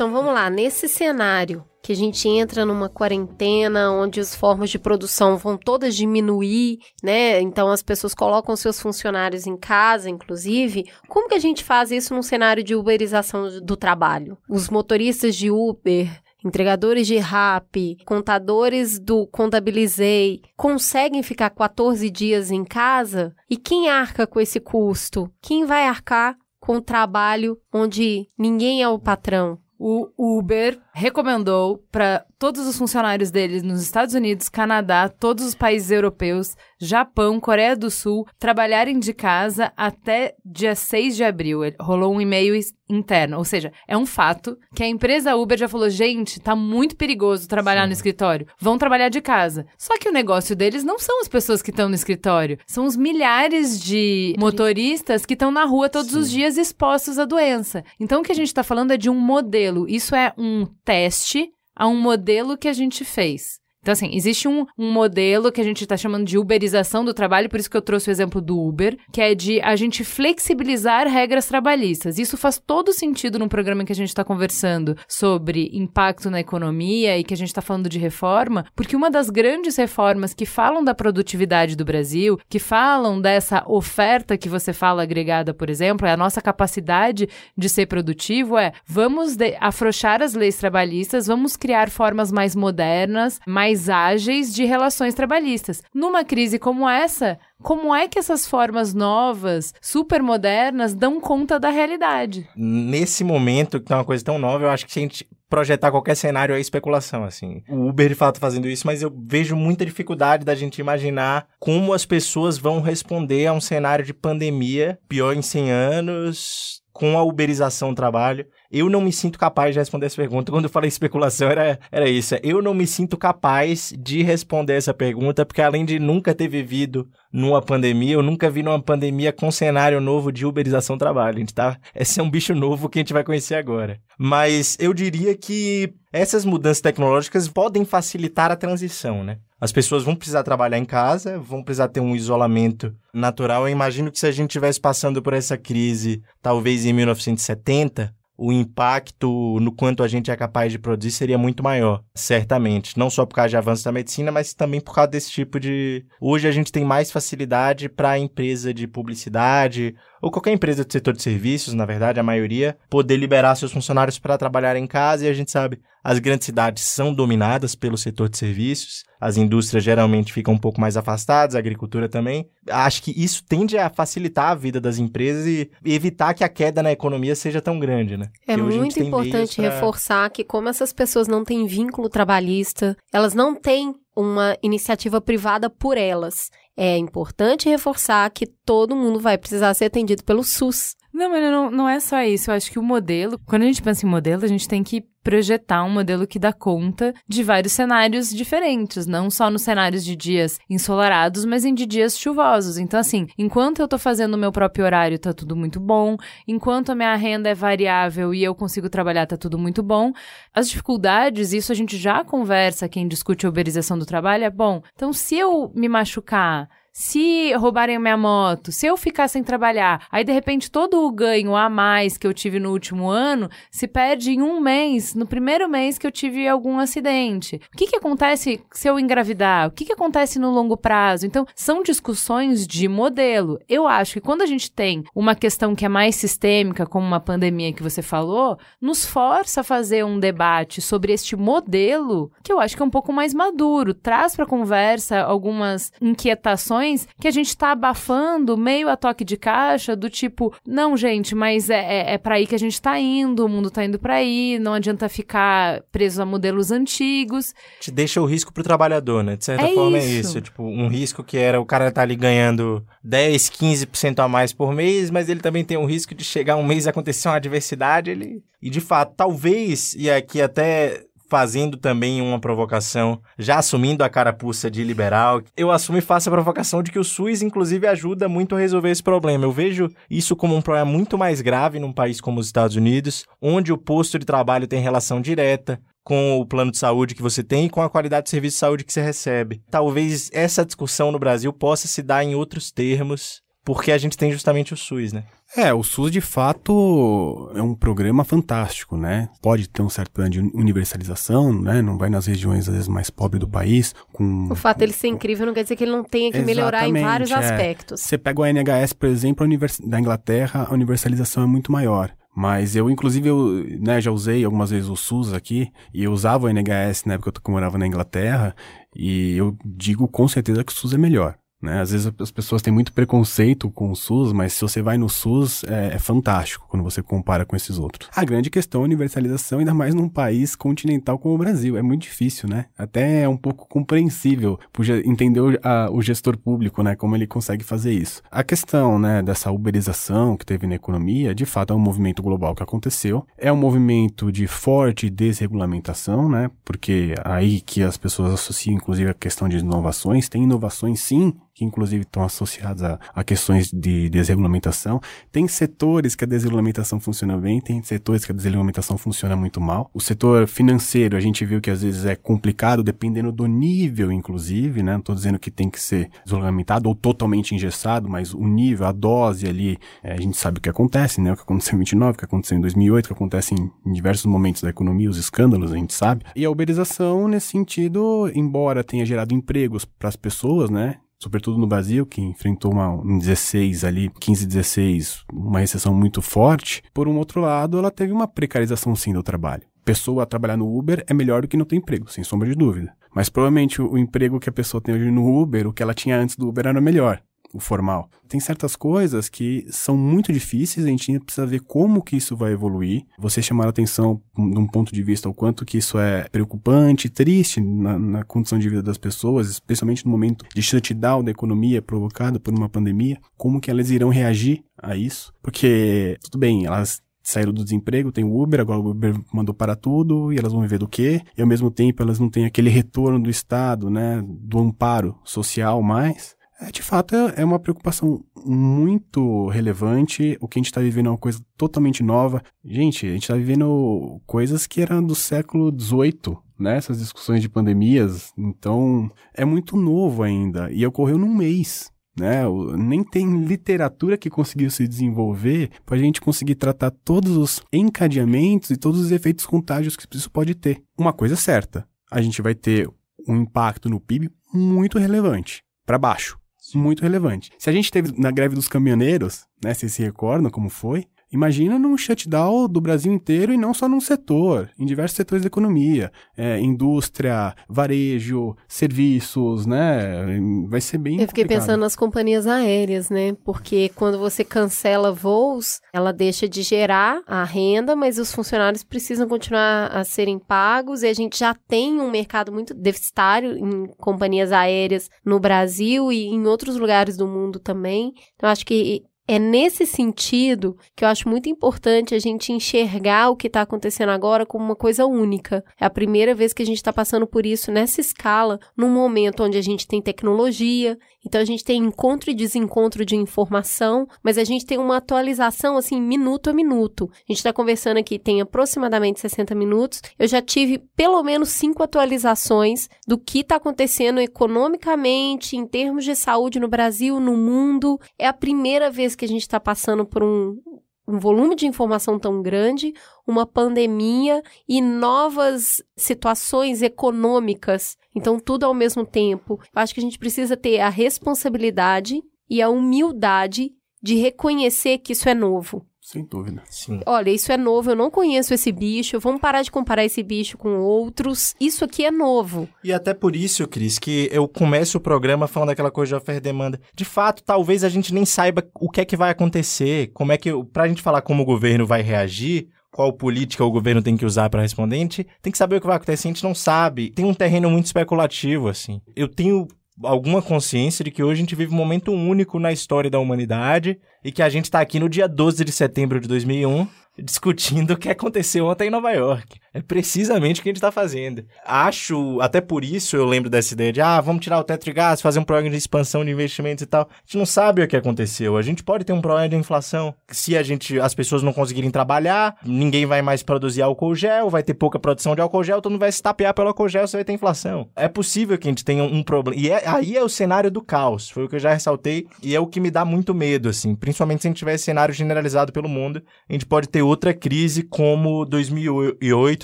Então vamos lá, nesse cenário que a gente entra numa quarentena onde as formas de produção vão todas diminuir, né? Então as pessoas colocam seus funcionários em casa, inclusive. Como que a gente faz isso num cenário de uberização do trabalho? Os motoristas de Uber, entregadores de rap, contadores do Contabilizei, conseguem ficar 14 dias em casa? E quem arca com esse custo? Quem vai arcar com o trabalho onde ninguém é o patrão? O Uber recomendou para todos os funcionários deles nos Estados Unidos, Canadá, todos os países europeus, Japão, Coreia do Sul, trabalharem de casa até dia 6 de abril. Rolou um e-mail interno, ou seja, é um fato que a empresa Uber já falou: gente, tá muito perigoso trabalhar Sim. no escritório, vão trabalhar de casa. Só que o negócio deles não são as pessoas que estão no escritório, são os milhares de motoristas que estão na rua todos Sim. os dias expostos à doença. Então o que a gente está falando é de um modelo, isso é um teste a um modelo que a gente fez. Então, assim, existe um, um modelo que a gente está chamando de uberização do trabalho, por isso que eu trouxe o exemplo do Uber, que é de a gente flexibilizar regras trabalhistas. Isso faz todo sentido no programa que a gente está conversando sobre impacto na economia e que a gente está falando de reforma, porque uma das grandes reformas que falam da produtividade do Brasil, que falam dessa oferta que você fala agregada, por exemplo, é a nossa capacidade de ser produtivo, é vamos afrouxar as leis trabalhistas, vamos criar formas mais modernas, mais ágeis de relações trabalhistas. Numa crise como essa, como é que essas formas novas, super modernas, dão conta da realidade? Nesse momento, que tem uma coisa tão nova, eu acho que a gente projetar qualquer cenário é especulação, assim. O Uber, de fato, fazendo isso, mas eu vejo muita dificuldade da gente imaginar como as pessoas vão responder a um cenário de pandemia, pior em 100 anos, com a uberização do trabalho. Eu não me sinto capaz de responder essa pergunta. Quando eu falei especulação, era, era isso. Eu não me sinto capaz de responder essa pergunta, porque além de nunca ter vivido numa pandemia, eu nunca vi numa pandemia com cenário novo de uberização do trabalho. A gente tá, esse é um bicho novo que a gente vai conhecer agora. Mas eu diria que essas mudanças tecnológicas podem facilitar a transição, né? As pessoas vão precisar trabalhar em casa, vão precisar ter um isolamento natural. Eu imagino que se a gente estivesse passando por essa crise, talvez em 1970, o impacto no quanto a gente é capaz de produzir seria muito maior, certamente. Não só por causa de avanços da medicina, mas também por causa desse tipo de. Hoje a gente tem mais facilidade para a empresa de publicidade ou qualquer empresa do setor de serviços, na verdade, a maioria, poder liberar seus funcionários para trabalhar em casa e a gente sabe, as grandes cidades são dominadas pelo setor de serviços as indústrias geralmente ficam um pouco mais afastadas, a agricultura também. Acho que isso tende a facilitar a vida das empresas e evitar que a queda na economia seja tão grande, né? É muito importante pra... reforçar que como essas pessoas não têm vínculo trabalhista, elas não têm uma iniciativa privada por elas. É importante reforçar que todo mundo vai precisar ser atendido pelo SUS. Não, mas não, não é só isso. Eu acho que o modelo, quando a gente pensa em modelo, a gente tem que projetar um modelo que dá conta de vários cenários diferentes, não só nos cenários de dias ensolarados, mas em de dias chuvosos. Então, assim, enquanto eu tô fazendo o meu próprio horário, tá tudo muito bom. Enquanto a minha renda é variável e eu consigo trabalhar, tá tudo muito bom. As dificuldades, isso a gente já conversa, quem discute a uberização do trabalho, é bom. Então, se eu me machucar, se roubarem a minha moto, se eu ficar sem trabalhar, aí de repente todo o ganho a mais que eu tive no último ano se perde em um mês, no primeiro mês que eu tive algum acidente. O que, que acontece se eu engravidar? O que, que acontece no longo prazo? Então, são discussões de modelo. Eu acho que quando a gente tem uma questão que é mais sistêmica, como uma pandemia que você falou, nos força a fazer um debate sobre este modelo, que eu acho que é um pouco mais maduro, traz para conversa algumas inquietações questões que a gente está abafando meio a toque de caixa, do tipo, não, gente, mas é, é, é para aí que a gente está indo, o mundo está indo para aí, não adianta ficar preso a modelos antigos. Te deixa o risco pro trabalhador, né? De certa é forma é isso. é isso. Tipo, um risco que era o cara tá ali ganhando 10, 15% a mais por mês, mas ele também tem o risco de chegar um mês e acontecer uma adversidade, ele... E de fato, talvez, e aqui até fazendo também uma provocação, já assumindo a carapuça de liberal. Eu assumo e faço a provocação de que o SUS, inclusive, ajuda muito a resolver esse problema. Eu vejo isso como um problema muito mais grave num país como os Estados Unidos, onde o posto de trabalho tem relação direta com o plano de saúde que você tem e com a qualidade de serviço de saúde que você recebe. Talvez essa discussão no Brasil possa se dar em outros termos, porque a gente tem justamente o SUS, né? É, o SUS de fato é um programa fantástico, né? Pode ter um certo plano de universalização, né? Não vai nas regiões às vezes mais pobres do país. Com o fato dele ser incrível não quer dizer que ele não tenha que Exatamente, melhorar em vários é. aspectos. Você pega o NHS, por exemplo, da Inglaterra, a universalização é muito maior. Mas eu, inclusive, eu né, já usei algumas vezes o SUS aqui, e eu usava o NHS na época que eu morava na Inglaterra, e eu digo com certeza que o SUS é melhor. Né? Às vezes as pessoas têm muito preconceito com o SUS, mas se você vai no SUS, é, é, fantástico quando você compara com esses outros. A grande questão é a universalização, ainda mais num país continental como o Brasil. É muito difícil, né? Até é um pouco compreensível entender o, a, o gestor público, né? Como ele consegue fazer isso. A questão, né, dessa uberização que teve na economia, de fato é um movimento global que aconteceu. É um movimento de forte desregulamentação, né? Porque aí que as pessoas associam, inclusive, a questão de inovações. Tem inovações, sim, que inclusive estão associadas a, a questões de desregulamentação. Tem setores que a desregulamentação funciona bem, tem setores que a desregulamentação funciona muito mal. O setor financeiro, a gente viu que às vezes é complicado, dependendo do nível, inclusive, né? Não tô dizendo que tem que ser desregulamentado ou totalmente engessado, mas o nível, a dose ali, é, a gente sabe o que acontece, né? O que aconteceu em 29, o que aconteceu em 2008, o que acontece em, em diversos momentos da economia, os escândalos, a gente sabe. E a uberização, nesse sentido, embora tenha gerado empregos para as pessoas, né? Sobretudo no Brasil, que enfrentou uma, em 16 ali, 15, 16, uma recessão muito forte. Por um outro lado, ela teve uma precarização sim do trabalho. Pessoa trabalhar no Uber é melhor do que não ter emprego, sem sombra de dúvida. Mas provavelmente o, o emprego que a pessoa tem hoje no Uber, o que ela tinha antes do Uber era melhor o formal. Tem certas coisas que são muito difíceis, a gente precisa ver como que isso vai evoluir. Você chamar a atenção de um ponto de vista o quanto que isso é preocupante, triste na, na, condição de vida das pessoas, especialmente no momento de shutdown da economia provocada por uma pandemia, como que elas irão reagir a isso? Porque, tudo bem, elas saíram do desemprego, tem o Uber, agora o Uber mandou para tudo, e elas vão viver do quê? E ao mesmo tempo elas não têm aquele retorno do Estado, né, do amparo social mais. É, de fato, é, é uma preocupação muito relevante. O que a gente está vivendo é uma coisa totalmente nova. Gente, a gente está vivendo coisas que eram do século XVIII, né? Essas discussões de pandemias. Então, é muito novo ainda. E ocorreu num mês. Né? Nem tem literatura que conseguiu se desenvolver para a gente conseguir tratar todos os encadeamentos e todos os efeitos contágios que isso pode ter. Uma coisa é certa: a gente vai ter um impacto no PIB muito relevante para baixo muito relevante. Se a gente teve na greve dos caminhoneiros, né, vocês se recordam como foi? Imagina num shutdown do Brasil inteiro e não só num setor, em diversos setores da economia, é, indústria, varejo, serviços, né? Vai ser bem. Eu fiquei complicado. pensando nas companhias aéreas, né? Porque quando você cancela voos, ela deixa de gerar a renda, mas os funcionários precisam continuar a serem pagos e a gente já tem um mercado muito deficitário em companhias aéreas no Brasil e em outros lugares do mundo também. Então, acho que é nesse sentido que eu acho muito importante a gente enxergar o que está acontecendo agora como uma coisa única. É a primeira vez que a gente está passando por isso nessa escala, num momento onde a gente tem tecnologia, então a gente tem encontro e desencontro de informação, mas a gente tem uma atualização assim minuto a minuto. A gente está conversando aqui tem aproximadamente 60 minutos. Eu já tive pelo menos cinco atualizações do que está acontecendo economicamente, em termos de saúde no Brasil, no mundo. É a primeira vez que a gente está passando por um, um volume de informação tão grande, uma pandemia e novas situações econômicas. Então, tudo ao mesmo tempo. Eu acho que a gente precisa ter a responsabilidade e a humildade de reconhecer que isso é novo. Sem dúvida. Sim. Olha, isso é novo, eu não conheço esse bicho, vamos parar de comparar esse bicho com outros. Isso aqui é novo. E até por isso, Cris, que eu começo o programa falando daquela coisa de oferta e demanda. De fato, talvez a gente nem saiba o que é que vai acontecer, como é que, pra gente falar como o governo vai reagir, qual política o governo tem que usar para responder, a gente tem que saber o que vai acontecer, a gente não sabe. Tem um terreno muito especulativo, assim. Eu tenho alguma consciência de que hoje a gente vive um momento único na história da humanidade e que a gente está aqui no dia 12 de setembro de 2001 discutindo o que aconteceu ontem em Nova York. É precisamente o que a gente está fazendo. Acho, até por isso eu lembro dessa ideia de, ah, vamos tirar o teto de gás, fazer um programa de expansão de investimentos e tal. A gente não sabe o que aconteceu. A gente pode ter um problema de inflação. Se a gente, as pessoas não conseguirem trabalhar, ninguém vai mais produzir álcool gel, vai ter pouca produção de álcool gel, todo mundo vai se tapear pelo álcool gel, você vai ter inflação. É possível que a gente tenha um problema. E é, aí é o cenário do caos. Foi o que eu já ressaltei e é o que me dá muito medo, assim. Principalmente se a gente tiver cenário generalizado pelo mundo, a gente pode ter outra crise como 2008,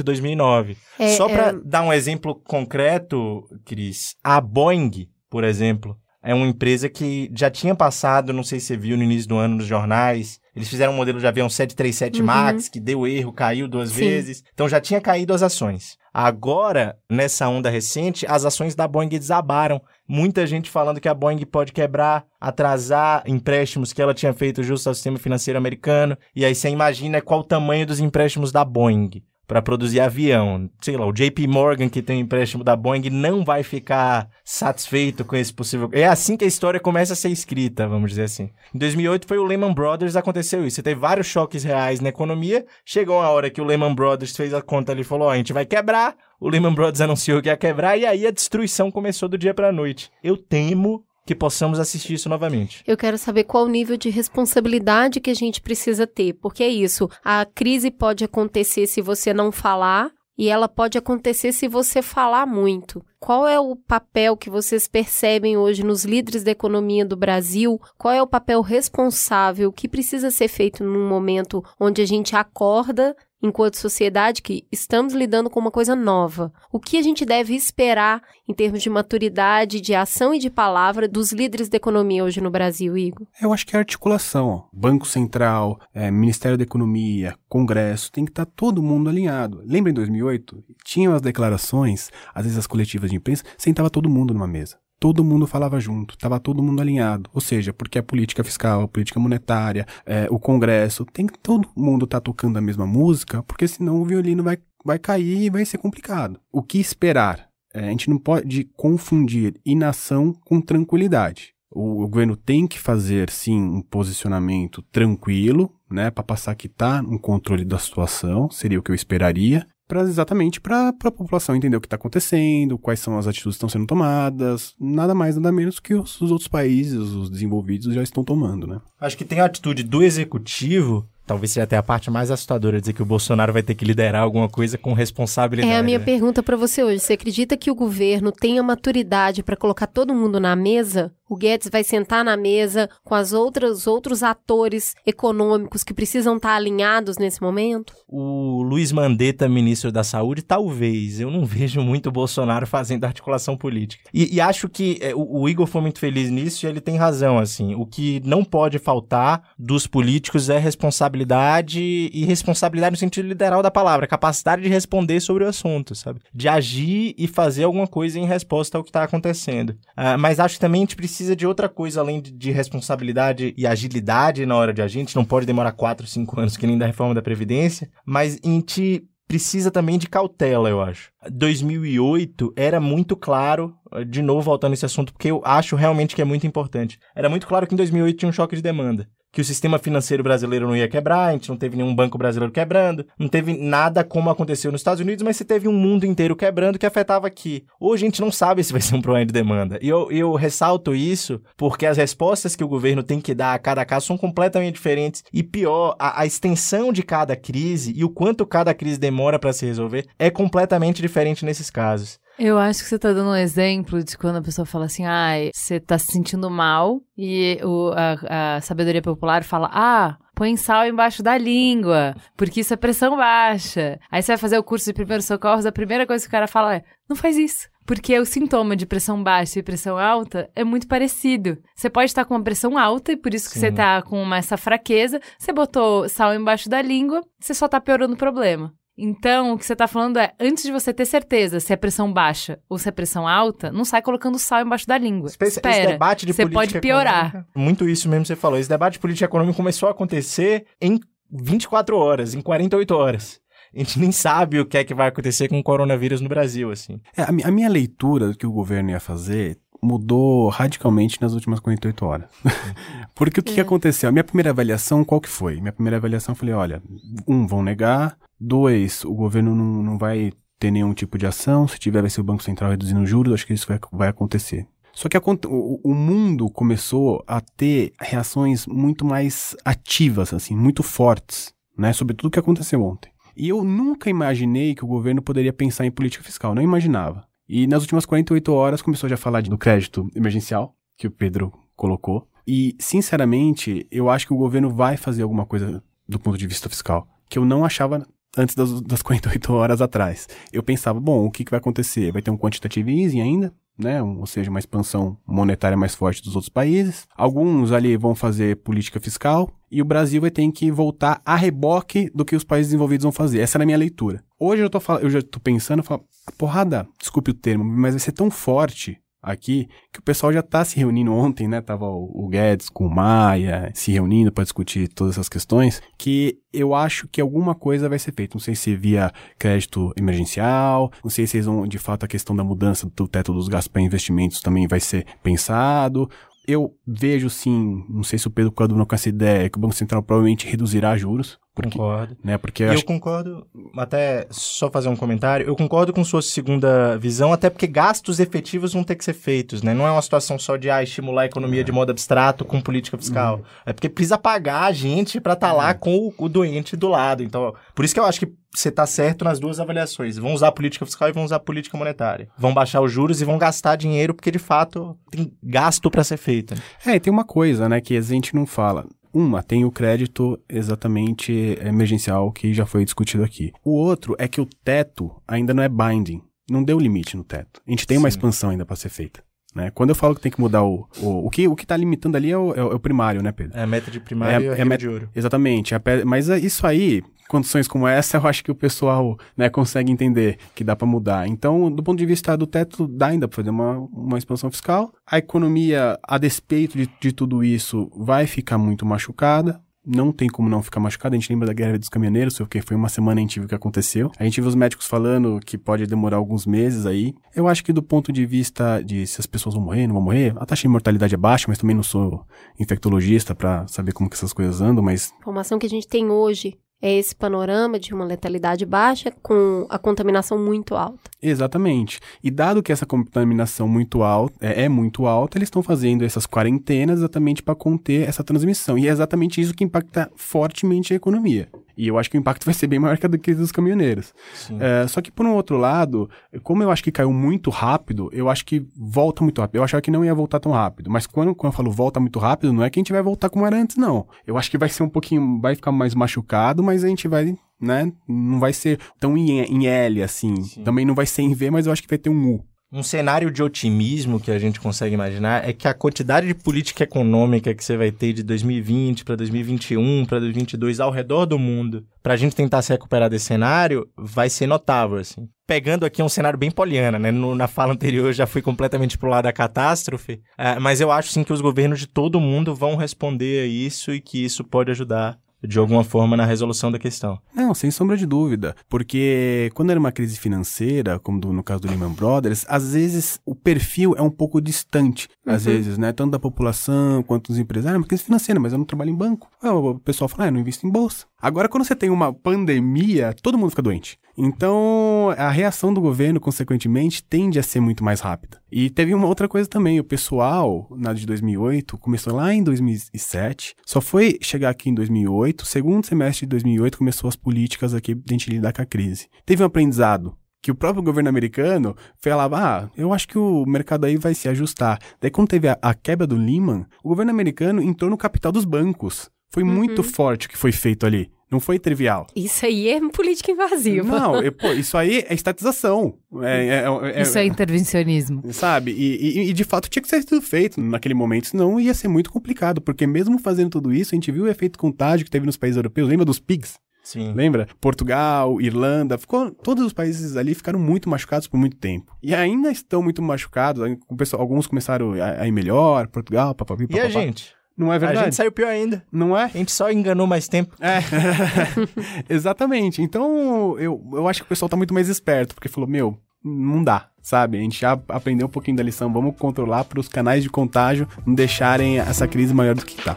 2009. É, Só para é- dar um exemplo concreto, Cris, a Boeing, por exemplo, é uma empresa que já tinha passado, não sei se você viu no início do ano nos jornais, eles fizeram um modelo de avião 737 Uhum. MAX que deu erro, caiu duas Sim. vezes. Então já tinha caído as ações. Agora, nessa onda recente, as ações da Boeing desabaram. Muita gente falando que a Boeing pode quebrar, atrasar empréstimos que ela tinha feito justo ao sistema financeiro americano. E aí você imagina qual o tamanho dos empréstimos da Boeing para produzir avião. Sei lá, o JP Morgan, que tem um empréstimo da Boeing, não vai ficar satisfeito com esse possível. É assim que a história começa a ser escrita, vamos dizer assim. Em 2008 foi o Lehman Brothers, aconteceu isso. Você teve vários choques reais na economia. Chegou a hora que o Lehman Brothers fez a conta ali e falou: ó, a gente vai quebrar. O Lehman Brothers anunciou que ia quebrar e aí a destruição começou do dia para noite. Eu temo que possamos assistir isso novamente. Eu quero saber qual o nível de responsabilidade que a gente precisa ter, porque é isso. A crise pode acontecer se você não falar, e ela pode acontecer se você falar muito. Qual é o papel que vocês percebem hoje nos líderes da economia do Brasil? Qual é o papel responsável que precisa ser feito num momento onde a gente acorda enquanto sociedade que estamos lidando com uma coisa nova. O que a gente deve esperar em termos de maturidade, de ação e de palavra dos líderes da economia hoje no Brasil, Igor? Eu acho que é a articulação. Banco Central, é, Ministério da Economia, Congresso, tem que estar tá todo mundo alinhado. Lembra em 2008? Tinham as declarações, às vezes as coletivas de imprensa, sentava todo mundo numa mesa todo mundo falava junto, estava todo mundo alinhado. Ou seja, porque a política fiscal, a política monetária, é, o Congresso, tem que todo mundo estar tá tocando a mesma música, porque senão o violino vai, vai cair e vai ser complicado. O que esperar? É, a gente não pode confundir inação com tranquilidade. O, o governo tem que fazer, sim, um posicionamento tranquilo, né, para passar que está no controle da situação, seria o que eu esperaria, exatamente para a população entender o que está acontecendo, quais são as atitudes que estão sendo tomadas, nada mais nada menos que os, os outros países, os desenvolvidos já estão tomando, né? Acho que tem a atitude do executivo talvez seja até a parte mais assustadora dizer que o Bolsonaro vai ter que liderar alguma coisa com responsabilidade. É a minha né? pergunta para você hoje. Você acredita que o governo tenha maturidade para colocar todo mundo na mesa? O Guedes vai sentar na mesa com as outras outros atores econômicos que precisam estar tá alinhados nesse momento? O Luiz Mandetta, ministro da Saúde, talvez. Eu não vejo muito o Bolsonaro fazendo articulação política. E, e acho que é, o, o, Igor foi muito feliz nisso e ele tem razão, assim. O que não pode faltar dos políticos é responsabilidade e responsabilidade no sentido literal da palavra, capacidade de responder sobre o assunto, sabe? De agir e fazer alguma coisa em resposta ao que está acontecendo. Uh, mas acho que também a gente precisa de outra coisa além de, de, responsabilidade e agilidade na hora de agir. A gente não pode demorar 4, 5 anos que nem da reforma da Previdência, mas a gente precisa também de cautela, eu acho. 2008 era muito claro, de novo voltando nesse assunto, porque eu acho realmente que é muito importante. Era muito claro que em 2008 tinha um choque de demanda que o sistema financeiro brasileiro não ia quebrar, a gente não teve nenhum banco brasileiro quebrando, não teve nada como aconteceu nos Estados Unidos, mas você teve um mundo inteiro quebrando que afetava aqui. Hoje a gente não sabe se vai ser um problema de demanda. E eu, eu ressalto isso porque as respostas que o governo tem que dar a cada caso são completamente diferentes. E pior, a, a extensão de cada crise e o quanto cada crise demora para se resolver é completamente diferente nesses casos. Eu acho que você tá dando um exemplo de quando a pessoa fala assim, ai, ah, você tá se sentindo mal e o, a, a sabedoria popular fala, ah, põe sal embaixo da língua, porque isso é pressão baixa. Aí você vai fazer o curso de primeiros socorros, a primeira coisa que o cara fala é, não faz isso. Porque o sintoma de pressão baixa e pressão alta é muito parecido. Você pode estar com uma pressão alta e por isso que Sim. você tá com uma, essa fraqueza. Você botou sal embaixo da língua, você só tá piorando o problema. Então, o que você está falando é, antes de você ter certeza se é pressão baixa ou se é pressão alta, não sai colocando sal embaixo da língua. Espera, esse debate de você pode piorar. Muito isso mesmo que você falou. Esse debate de política econômica começou a acontecer em 24 horas, em 48 horas. A gente nem sabe o que é que vai acontecer com o coronavírus no Brasil, assim. É, a, a minha leitura do que o governo ia fazer mudou radicalmente nas últimas 48 horas. Porque o que, é. que, aconteceu? A minha primeira avaliação, qual que foi? Minha primeira avaliação, eu falei, olha, um, vão negar, dois, o governo não, não vai ter nenhum tipo de ação, se tiver vai ser o Banco Central reduzindo juros, acho que isso vai, vai acontecer. Só que a, o, o, mundo começou a ter reações muito mais ativas, assim, muito fortes, né, sobre tudo o que aconteceu ontem. E eu nunca imaginei que o governo poderia pensar em política fiscal, não imaginava. E nas últimas 48 horas começou já a falar do crédito emergencial, que o Pedro colocou. E, sinceramente, eu acho que o governo vai fazer alguma coisa do ponto de vista fiscal, que eu não achava antes das, das 48 horas atrás. Eu pensava, bom, o que, que vai acontecer? Vai ter um quantitative easing ainda? Né, ou seja, uma expansão monetária mais forte dos outros países. Alguns ali vão fazer política fiscal e o Brasil vai ter que voltar a reboque do que os países desenvolvidos vão fazer. Essa era a minha leitura. Hoje eu, tô, eu já tô pensando, falo, a porrada, desculpe o termo, mas vai ser tão forte aqui que o pessoal já está se reunindo ontem, né? Tava o, Guedes com o Maia se reunindo para discutir todas essas questões, que eu acho que alguma coisa vai ser feita. Não sei se via crédito emergencial, não sei se eles vão, de fato, a questão da mudança do teto dos gastos para investimentos também vai ser pensado. Eu vejo sim, não sei se o Pedro Cadu com essa ideia, que o Banco Central provavelmente reduzirá juros Porque, Concordo. né? Porque eu eu acho concordo, até só fazer um comentário, eu concordo com sua segunda visão, até porque gastos efetivos vão ter que ser feitos, né? Não é uma situação só de ah, estimular a economia de modo abstrato com política fiscal. É porque precisa pagar a gente pra estar lá com o, o doente do lado. Então, por isso que eu acho que você tá certo nas duas avaliações. Vão usar a política fiscal e vão usar a política monetária. Vão baixar os juros e vão gastar dinheiro porque de fato tem gasto pra ser feito. né? É, e tem uma coisa, né, que a gente não fala. Uma, tem o crédito exatamente emergencial que já foi discutido aqui. O outro é que o teto ainda não é binding. Não deu limite no teto. A gente tem uma Sim. expansão ainda para ser feita. Né? Quando eu falo que tem que mudar o. O, o, que, o que tá limitando ali é o, é o- é o primário, né, Pedro? É a meta de primário e É- a é regra met- de ouro. Exatamente. a pe- Mas é isso aí, condições como essa, eu acho que o pessoal né, consegue entender que dá para mudar. Então, do ponto de vista do teto, dá ainda para fazer uma, uma expansão fiscal. A economia, a despeito de, de tudo isso, vai ficar muito machucada. Não tem como não ficar machucada. A gente lembra da guerra dos caminhoneiros, porque foi uma semana a gente viu o que aconteceu. A gente viu os médicos falando que pode demorar alguns meses aí. Eu acho que do ponto de vista de se as pessoas vão morrer, não vão morrer, a taxa de mortalidade é baixa, mas também não sou infectologista para saber como que essas coisas andam, mas A informação que a gente tem hoje é esse panorama de uma letalidade baixa com a contaminação muito alta. Exatamente. E dado que essa contaminação muito alta é, é muito alta, eles estão fazendo essas quarentenas exatamente para conter essa transmissão. E é exatamente isso que impacta fortemente a economia. E eu acho que o impacto vai ser bem maior que a do que dos caminhoneiros. É, só que por um outro lado, como eu acho que caiu muito rápido, eu acho que volta muito rápido. Eu achava que não ia voltar tão rápido. Mas quando, quando eu falo volta muito rápido, não é que a gente vai voltar como era antes, não. Eu acho que vai ser um pouquinho, vai ficar mais machucado, mas a gente vai, né? Não vai ser tão em, em L assim. Sim. Também não vai ser em V, mas eu acho que vai ter um U. Um cenário de otimismo que a gente consegue imaginar é que a quantidade de política econômica que você vai ter de 2020 para 2021 para 2022 ao redor do mundo, para a gente tentar se recuperar desse cenário, vai ser notável, assim. Pegando aqui um cenário bem poliana, né? No- na fala anterior eu já fui completamente pro lado da catástrofe, eh, mas eu acho sim que os governos de todo mundo vão responder a isso e que isso pode ajudar de alguma forma na resolução da questão. Não, sem sombra de dúvida. Porque quando era uma crise financeira, como do- no caso do Lehman Brothers, às vezes o perfil é um pouco distante. Às vezes, né? Tanto da população quanto dos empresários. É uma crise financeira, mas eu não trabalho em banco. Ah, O pessoal fala, ah, eu não invisto em bolsa. Agora, quando você tem uma pandemia, todo mundo fica doente. Então, a reação do governo, consequentemente, tende a ser muito mais rápida. E teve uma outra coisa também. O pessoal, na de 2008, começou lá em 2007, só foi chegar aqui em 2008, segundo semestre de 2008, começou as políticas aqui de a gente lidar com a crise. Teve um aprendizado que o próprio governo americano falava, ah, eu acho que o mercado aí vai se ajustar. Daí quando teve a, a quebra do Lehman, o governo americano entrou no capital dos bancos. Foi muito forte o que foi feito ali. Não foi trivial. Isso aí é política invasiva. Não, e, pô, isso aí é estatização. É, é- é- Isso é intervencionismo. Sabe? E, e- e, de fato tinha que ser tudo feito naquele momento, senão ia ser muito complicado, porque mesmo fazendo tudo isso, a gente viu o efeito contágio que teve nos países europeus. Lembra dos PIGs? Sim. Lembra? Portugal, Irlanda, ficou, todos os países ali ficaram muito machucados por muito tempo. E ainda estão muito machucados. pessoal- alguns começaram a, a ir melhor, Portugal, papapi, E papapá. a gente? Não é A verdade? gente saiu pior ainda. Não é? A gente só enganou mais tempo. É, exatamente. Então, eu, eu acho que o pessoal tá muito mais esperto, porque falou, meu, não dá, sabe? A gente já aprendeu um pouquinho da lição, vamos controlar para os canais de contágio não deixarem essa crise maior do que tá.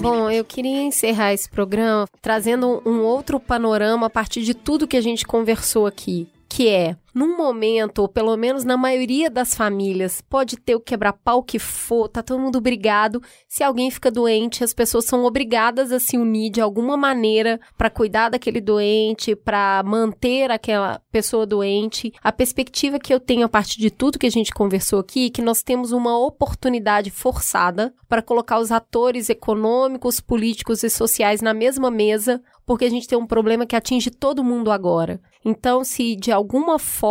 Bom, eu queria encerrar esse programa trazendo um outro panorama a partir de tudo que a gente conversou aqui, que é, num momento, ou pelo menos na maioria das famílias, pode ter o quebra-pau que for, tá todo mundo brigado. Se alguém fica doente, as pessoas são obrigadas a se unir de alguma maneira para cuidar daquele doente, para manter aquela pessoa doente. A perspectiva que eu tenho a partir de tudo que a gente conversou aqui é que nós temos uma oportunidade forçada para colocar os atores econômicos, políticos e sociais na mesma mesa, porque a gente tem um problema que atinge todo mundo agora. Então, se de alguma forma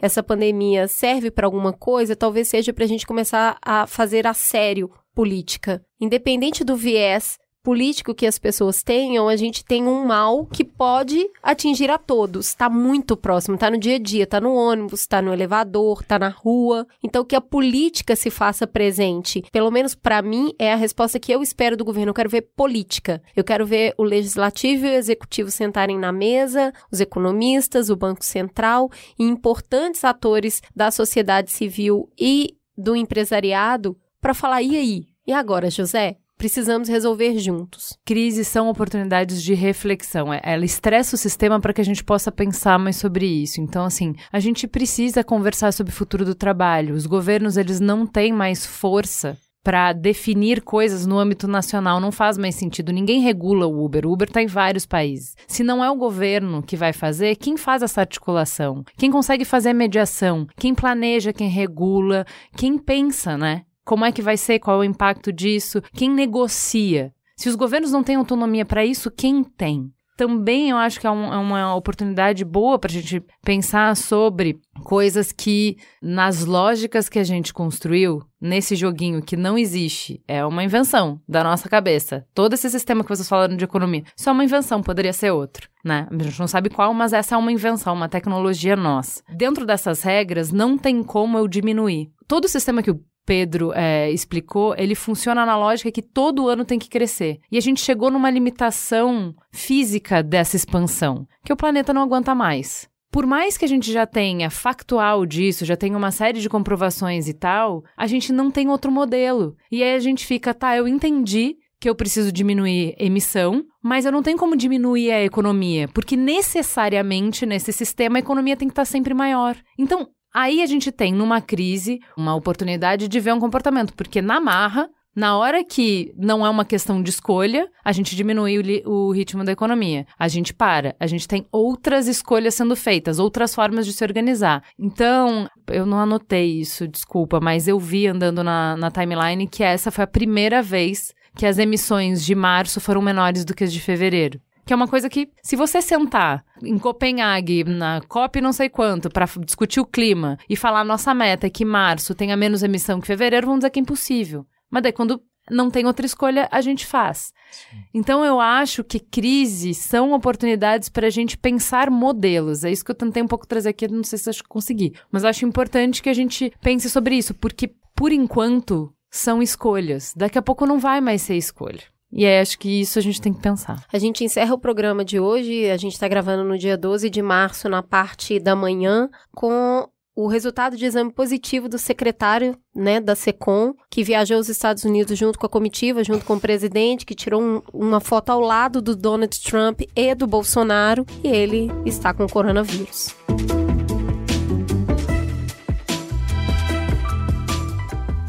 essa pandemia serve para alguma coisa, talvez seja para a gente começar a fazer a sério política. Independente do viés político que as pessoas tenham, a gente tem um mal que pode atingir a todos. Está muito próximo, está no dia a dia, está no ônibus, está no elevador, está na rua. Então que a política se faça presente. Pelo menos para mim é a resposta que eu espero do governo. Eu quero ver política. Eu quero ver o legislativo e o executivo sentarem na mesa, os economistas, o Banco Central e importantes atores da sociedade civil e do empresariado para falar e aí? E agora, José? Precisamos resolver juntos. Crises são oportunidades de reflexão. É, ela estressa o sistema para que a gente possa pensar mais sobre isso. Então, assim, a gente precisa conversar sobre o futuro do trabalho. Os governos, eles não têm mais força para definir coisas no âmbito nacional não faz mais sentido. Ninguém regula o Uber. O Uber está em vários países. Se não é o governo que vai fazer, quem faz essa articulação? Quem consegue fazer a mediação? Quem planeja, quem regula? Quem pensa, né? Como é que vai ser? Qual é o impacto disso? Quem negocia? Se os governos não têm autonomia para isso, quem tem? Também eu acho que é, um, é uma oportunidade boa para a gente pensar sobre coisas que, nas lógicas que a gente construiu, nesse joguinho que não existe, é uma invenção da nossa cabeça. Todo esse sistema que vocês falaram de economia, isso é uma invenção, poderia ser outro, né? A gente não sabe qual, mas essa é uma invenção, uma tecnologia nossa. Dentro dessas regras, não tem como eu diminuir. Todo o sistema que o Pedro é, explicou, ele funciona na lógica que todo ano tem que crescer. E a gente chegou numa limitação física dessa expansão, que o planeta não aguenta mais. Por mais que a gente já tenha factual disso, já tenha uma série de comprovações e tal, a gente não tem outro modelo. E aí a gente fica, tá, eu entendi que eu preciso diminuir emissão, mas eu não tenho como diminuir a economia, porque necessariamente nesse sistema a economia tem que estar sempre maior. Então, Aí a gente tem, numa crise, uma oportunidade de ver um comportamento, porque na marra, na hora que não é uma questão de escolha, a gente diminui o, o, ritmo da economia. A gente para. A gente tem outras escolhas sendo feitas, outras formas de se organizar. Então, eu não anotei isso, desculpa, mas eu vi andando na, na timeline que essa foi a primeira vez que as emissões de março foram menores do que as de fevereiro que é uma coisa que, se você sentar em Copenhague, na COP não sei quanto, para discutir o clima e falar nossa meta é que março tenha menos emissão que fevereiro, vão dizer que é impossível. Mas daí, quando não tem outra escolha, a gente faz. Sim. Então, eu acho que crises são oportunidades para a gente pensar modelos. É isso que eu tentei um pouco trazer aqui, não sei se eu consegui. Mas acho importante que a gente pense sobre isso, porque, por enquanto, são escolhas. Daqui a pouco não vai mais ser escolha. E aí, acho que isso a gente tem que pensar. A gente encerra o programa de hoje, a gente está gravando no dia 12 de março, na parte da manhã, com o resultado de exame positivo do secretário né, da SECOM, que viajou aos Estados Unidos junto com a comitiva, junto com o presidente, que tirou um, uma foto ao lado do Donald Trump e do Bolsonaro, e ele está com coronavírus.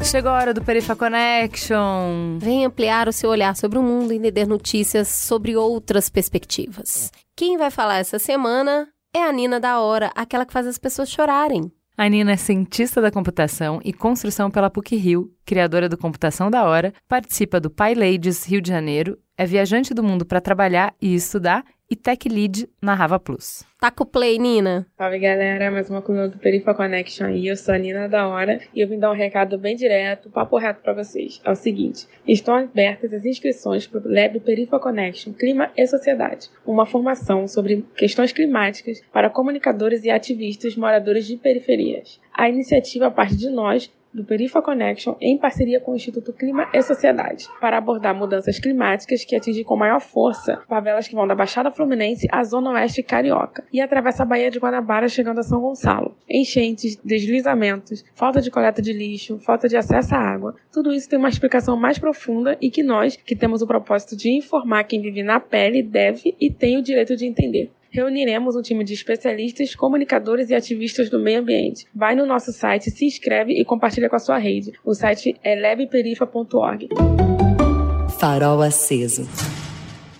Chegou a hora do Perifa Connection. Vem ampliar o seu olhar sobre o mundo e entender notícias sobre outras perspectivas. Quem vai falar essa semana é a Nina da Hora, aquela que faz as pessoas chorarem. A Nina é cientista da computação e construção pela PUC-Rio, criadora do Computação da Hora, participa do PyLadies Rio de Janeiro, é viajante do mundo para trabalhar e estudar e Tech Lead na Rava Plus. Tá com o play, Nina. Salve, galera. Mais uma coluna do Perifa Connection aí. Eu sou a Nina da Hora e eu vim dar um recado bem direto, papo reto para vocês. É o seguinte, estão abertas as inscrições para o Lab Perifa Connection Clima e Sociedade, uma formação sobre questões climáticas para comunicadores e ativistas moradores de periferias. A iniciativa parte de nós do Perifa Connection em parceria com o Instituto Clima e Sociedade, para abordar mudanças climáticas que atingem com maior força favelas que vão da Baixada Fluminense à Zona Oeste Carioca e atravessa a Baía de Guanabara chegando a São Gonçalo. Enchentes, deslizamentos, falta de coleta de lixo, falta de acesso à água. Tudo isso tem uma explicação mais profunda e que nós, que temos o propósito de informar quem vive na pele, deve e tem o direito de entender reuniremos um time de especialistas, comunicadores e ativistas do meio ambiente. Vai no nosso site, se inscreve e compartilha com a sua rede. O site é lebeperifa.org. Farol aceso.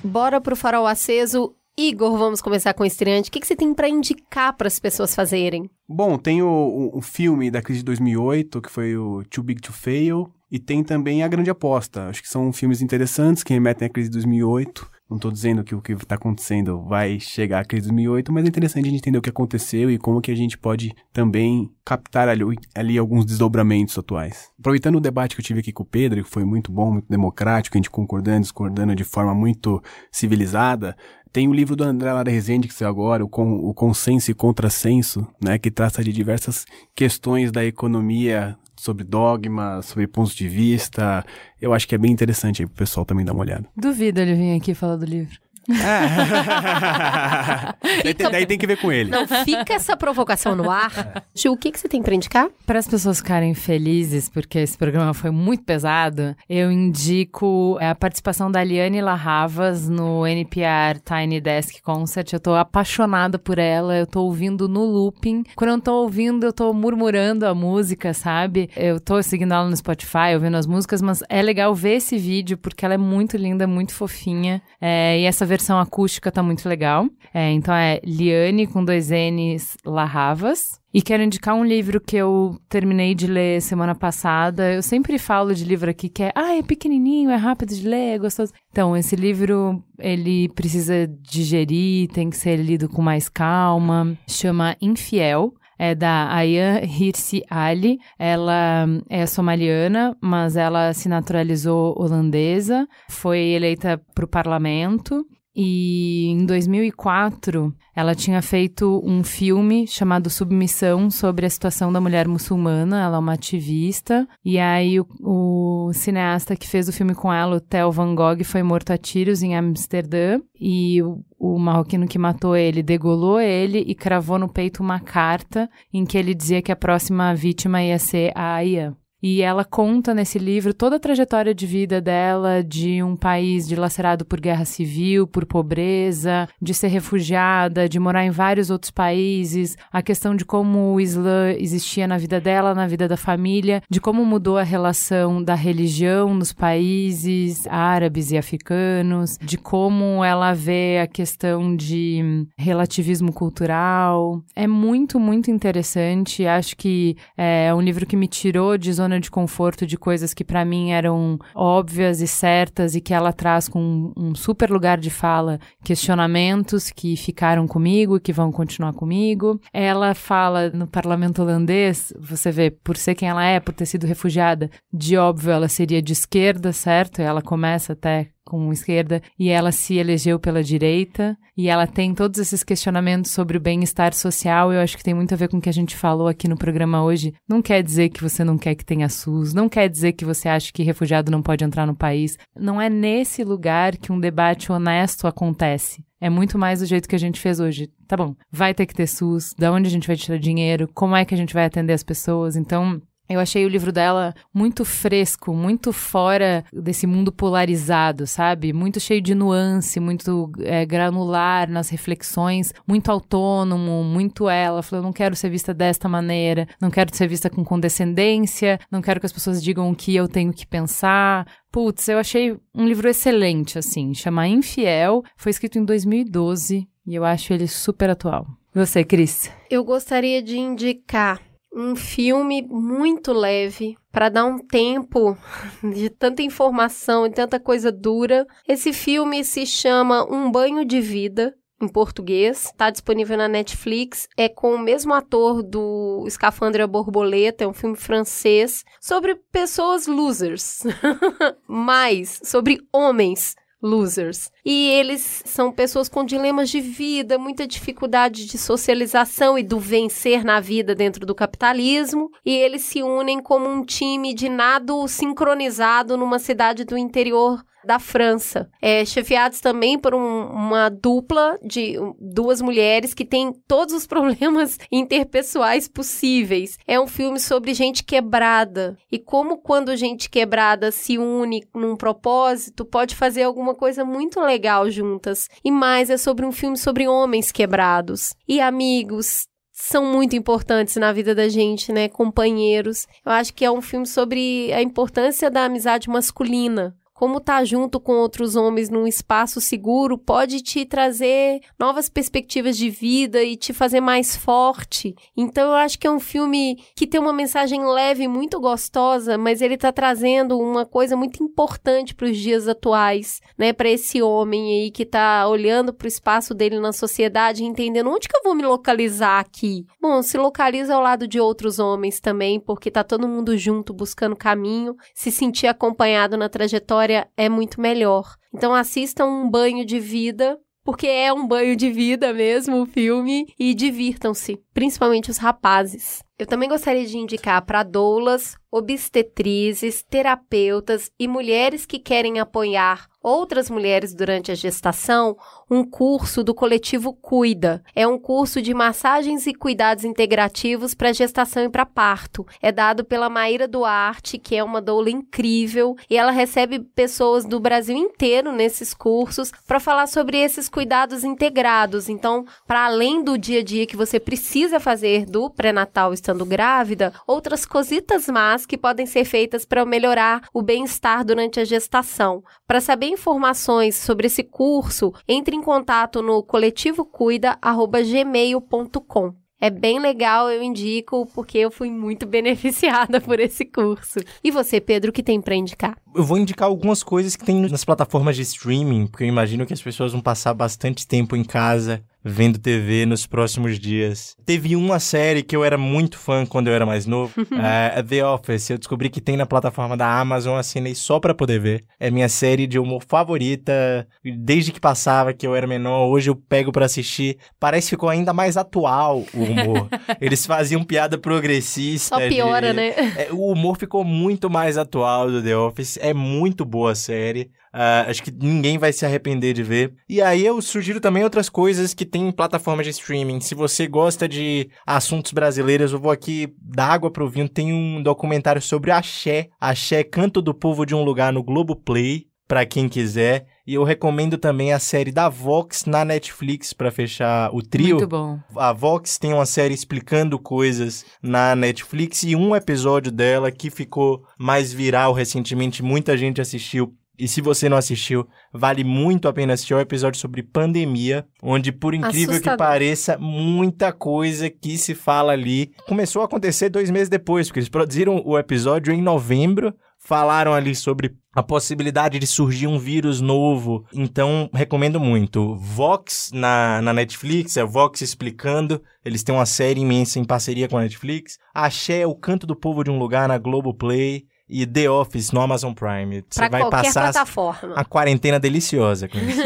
Bora pro farol aceso. Igor, vamos começar com o estreante. O que, que você tem para indicar para as pessoas fazerem? Bom, tem o, o, o, filme da crise de 2008, que foi o Too Big to Fail, e tem também A Grande Aposta. Acho que são filmes interessantes que remetem à crise de 2008. Não estou dizendo que o que está acontecendo vai chegar à crise de 2008, mas é interessante a gente entender o que aconteceu e como que a gente pode também captar ali, ali, alguns desdobramentos atuais. Aproveitando o debate que eu tive aqui com o Pedro, que foi muito bom, muito democrático, a gente concordando, discordando de forma muito civilizada, tem o livro do André Lara Rezende, que saiu agora, o, o Consenso e Contrassenso, né, que trata de diversas questões da economia sobre dogma, sobre pontos de vista. Eu acho que é bem interessante aí pro pessoal também dar uma olhada. Duvido ele vir aqui falar do livro. É. daí, tem, daí tem que ver com ele. Não fica essa provocação no ar. Ju, o que, que você tem pra indicar? Para as pessoas ficarem felizes, porque esse programa foi muito pesado, eu indico é, a participação da Liane Larravas no NPR Tiny Desk Concert. Eu tô apaixonada por ela, eu tô ouvindo no looping. Quando eu tô ouvindo, eu tô murmurando a música, sabe? Eu tô seguindo ela no Spotify, ouvindo as músicas, mas é legal ver esse vídeo porque ela é muito linda, muito fofinha. É, e essa versão acústica tá muito legal. É, então é Liane com dois N's Larravas. E quero indicar um livro que eu terminei de ler semana passada. Eu sempre falo de livro aqui que é, ah, é pequenininho, é rápido de ler, é gostoso. Então, esse livro, ele precisa digerir, tem que ser lido com mais calma. Chama Infiel. É da Ayan Hirsi Ali. Ela é somaliana, mas ela se naturalizou holandesa. Foi eleita para o parlamento e em 2004, ela tinha feito um filme chamado Submissão sobre a situação da mulher muçulmana. Ela é uma ativista. E aí, o, o cineasta que fez o filme com ela, o Theo Van Gogh, foi morto a tiros em Amsterdã. E o, o marroquino que matou ele degolou ele e cravou no peito uma carta em que ele dizia que a próxima vítima ia ser a Aya. E ela conta nesse livro toda a trajetória de vida dela, de um país dilacerado por guerra civil, por pobreza, de ser refugiada, de morar em vários outros países, a questão de como o Islã existia na vida dela, na vida da família, de como mudou a relação da religião nos países árabes e africanos, de como ela vê a questão de relativismo cultural. É muito, muito interessante. Acho que é um livro que me tirou de zona zona de conforto de coisas que para mim eram óbvias e certas e que ela traz com um super lugar de fala questionamentos que ficaram comigo e que vão continuar comigo. Ela fala no parlamento holandês, você vê, por ser quem ela é, por ter sido refugiada, de óbvio ela seria de esquerda, certo? E ela começa até com esquerda e ela se elegeu pela direita e ela tem todos esses questionamentos sobre o bem-estar social. Eu acho que tem muito a ver com o que a gente falou aqui no programa hoje. Não quer dizer que você não quer que tenha SUS, não quer dizer que você acha que refugiado não pode entrar no país. Não é nesse lugar que um debate honesto acontece. É muito mais do jeito que a gente fez hoje. Tá bom, vai ter que ter SUS, da onde a gente vai tirar dinheiro, como é que a gente vai atender as pessoas. Então, eu achei o livro dela muito fresco, muito fora desse mundo polarizado, sabe? Muito cheio de nuance, muito é, granular nas reflexões, muito autônomo, muito ela. Falou: eu não quero ser vista desta maneira, não quero ser vista com condescendência, não quero que as pessoas digam o que eu tenho que pensar. Putz, eu achei um livro excelente, assim. Chama Infiel, foi escrito em 2012 e eu acho ele super atual. Você, Cris? Eu gostaria de indicar um filme muito leve para dar um tempo de tanta informação e tanta coisa dura. Esse filme se chama Um Banho de Vida. Em português, está disponível na Netflix. É com o mesmo ator do Escafandra Borboleta, é um filme francês sobre pessoas losers, mas sobre homens losers. E eles são pessoas com dilemas de vida, muita dificuldade de socialização e do vencer na vida dentro do capitalismo. E eles se unem como um time de nado sincronizado numa cidade do interior da França. É, chefiados também por um, uma dupla de duas mulheres que têm todos os problemas interpessoais possíveis. É um filme sobre gente quebrada e como quando gente quebrada se une num propósito pode fazer alguma coisa muito legal juntas. E mais é sobre um filme sobre homens quebrados e amigos são muito importantes na vida da gente, né? Companheiros. Eu acho que é um filme sobre a importância da amizade masculina como estar tá junto com outros homens num espaço seguro pode te trazer novas perspectivas de vida e te fazer mais forte. Então eu acho que é um filme que tem uma mensagem leve, muito gostosa, mas ele está trazendo uma coisa muito importante para os dias atuais, né? Para esse homem aí que está olhando para o espaço dele na sociedade, entendendo onde que eu vou me localizar aqui. Bom, se localiza ao lado de outros homens também, porque tá todo mundo junto buscando caminho, se sentir acompanhado na trajetória história é muito melhor. Então assistam um banho de vida porque é um banho de vida mesmo o filme e divirtam-se, principalmente os rapazes. Eu também gostaria de indicar para Doulas obstetrizes, terapeutas e mulheres que querem apoiar outras mulheres durante a gestação um curso do coletivo Cuida. É um curso de massagens e cuidados integrativos para gestação e para parto. É dado pela Maíra Duarte, que é uma doula incrível, e ela recebe pessoas do Brasil inteiro nesses cursos para falar sobre esses cuidados integrados. Então, para além do dia a dia que você precisa fazer do pré-natal estando grávida, outras cositas más que podem ser feitas para melhorar o bem-estar durante a gestação. Para saber informações sobre esse curso, entre em contato no coletivocuida@gmail.com. É bem legal, eu indico, porque eu fui muito beneficiada por esse curso. E você, Pedro, que tem para indicar? Eu vou indicar algumas coisas que tem nas plataformas de streaming, porque eu imagino que as pessoas vão passar bastante tempo em casa vendo TV nos próximos dias. Teve uma série que eu era muito fã quando eu era mais novo, The Office. Eu descobri que tem na plataforma da Amazon, assinei só para poder ver. É minha série de humor favorita, desde que passava, que eu era menor, hoje eu pego para assistir. Parece que ficou ainda mais atual o humor. Eles faziam piada progressista. Só piora, de... né? É, o humor ficou muito mais atual do The Office. É muito boa a série. Uh, acho que ninguém vai se arrepender de ver. E aí eu sugiro também outras coisas que tem em plataformas de streaming. Se você gosta de assuntos brasileiros, eu vou aqui dar água pro vinho. Tem um documentário sobre Axé. Axé, Canto do Povo de um Lugar no Globoplay, para quem quiser. E eu recomendo também a série da Vox na Netflix para fechar o trio. Muito bom. A Vox tem uma série explicando coisas na Netflix e um episódio dela que ficou mais viral recentemente, muita gente assistiu e se você não assistiu, vale muito a pena assistir o episódio sobre pandemia, onde, por incrível Assustador. que pareça, muita coisa que se fala ali começou a acontecer dois meses depois, porque eles produziram o episódio em novembro, falaram ali sobre a possibilidade de surgir um vírus novo. Então, recomendo muito. Vox na, na Netflix, é Vox explicando. Eles têm uma série imensa em parceria com a Netflix. Axé, O Canto do Povo de um Lugar na Globoplay e The Office no Amazon Prime. Você vai passar plataforma. a quarentena deliciosa com isso.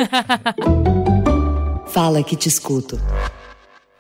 Fala que te escuto.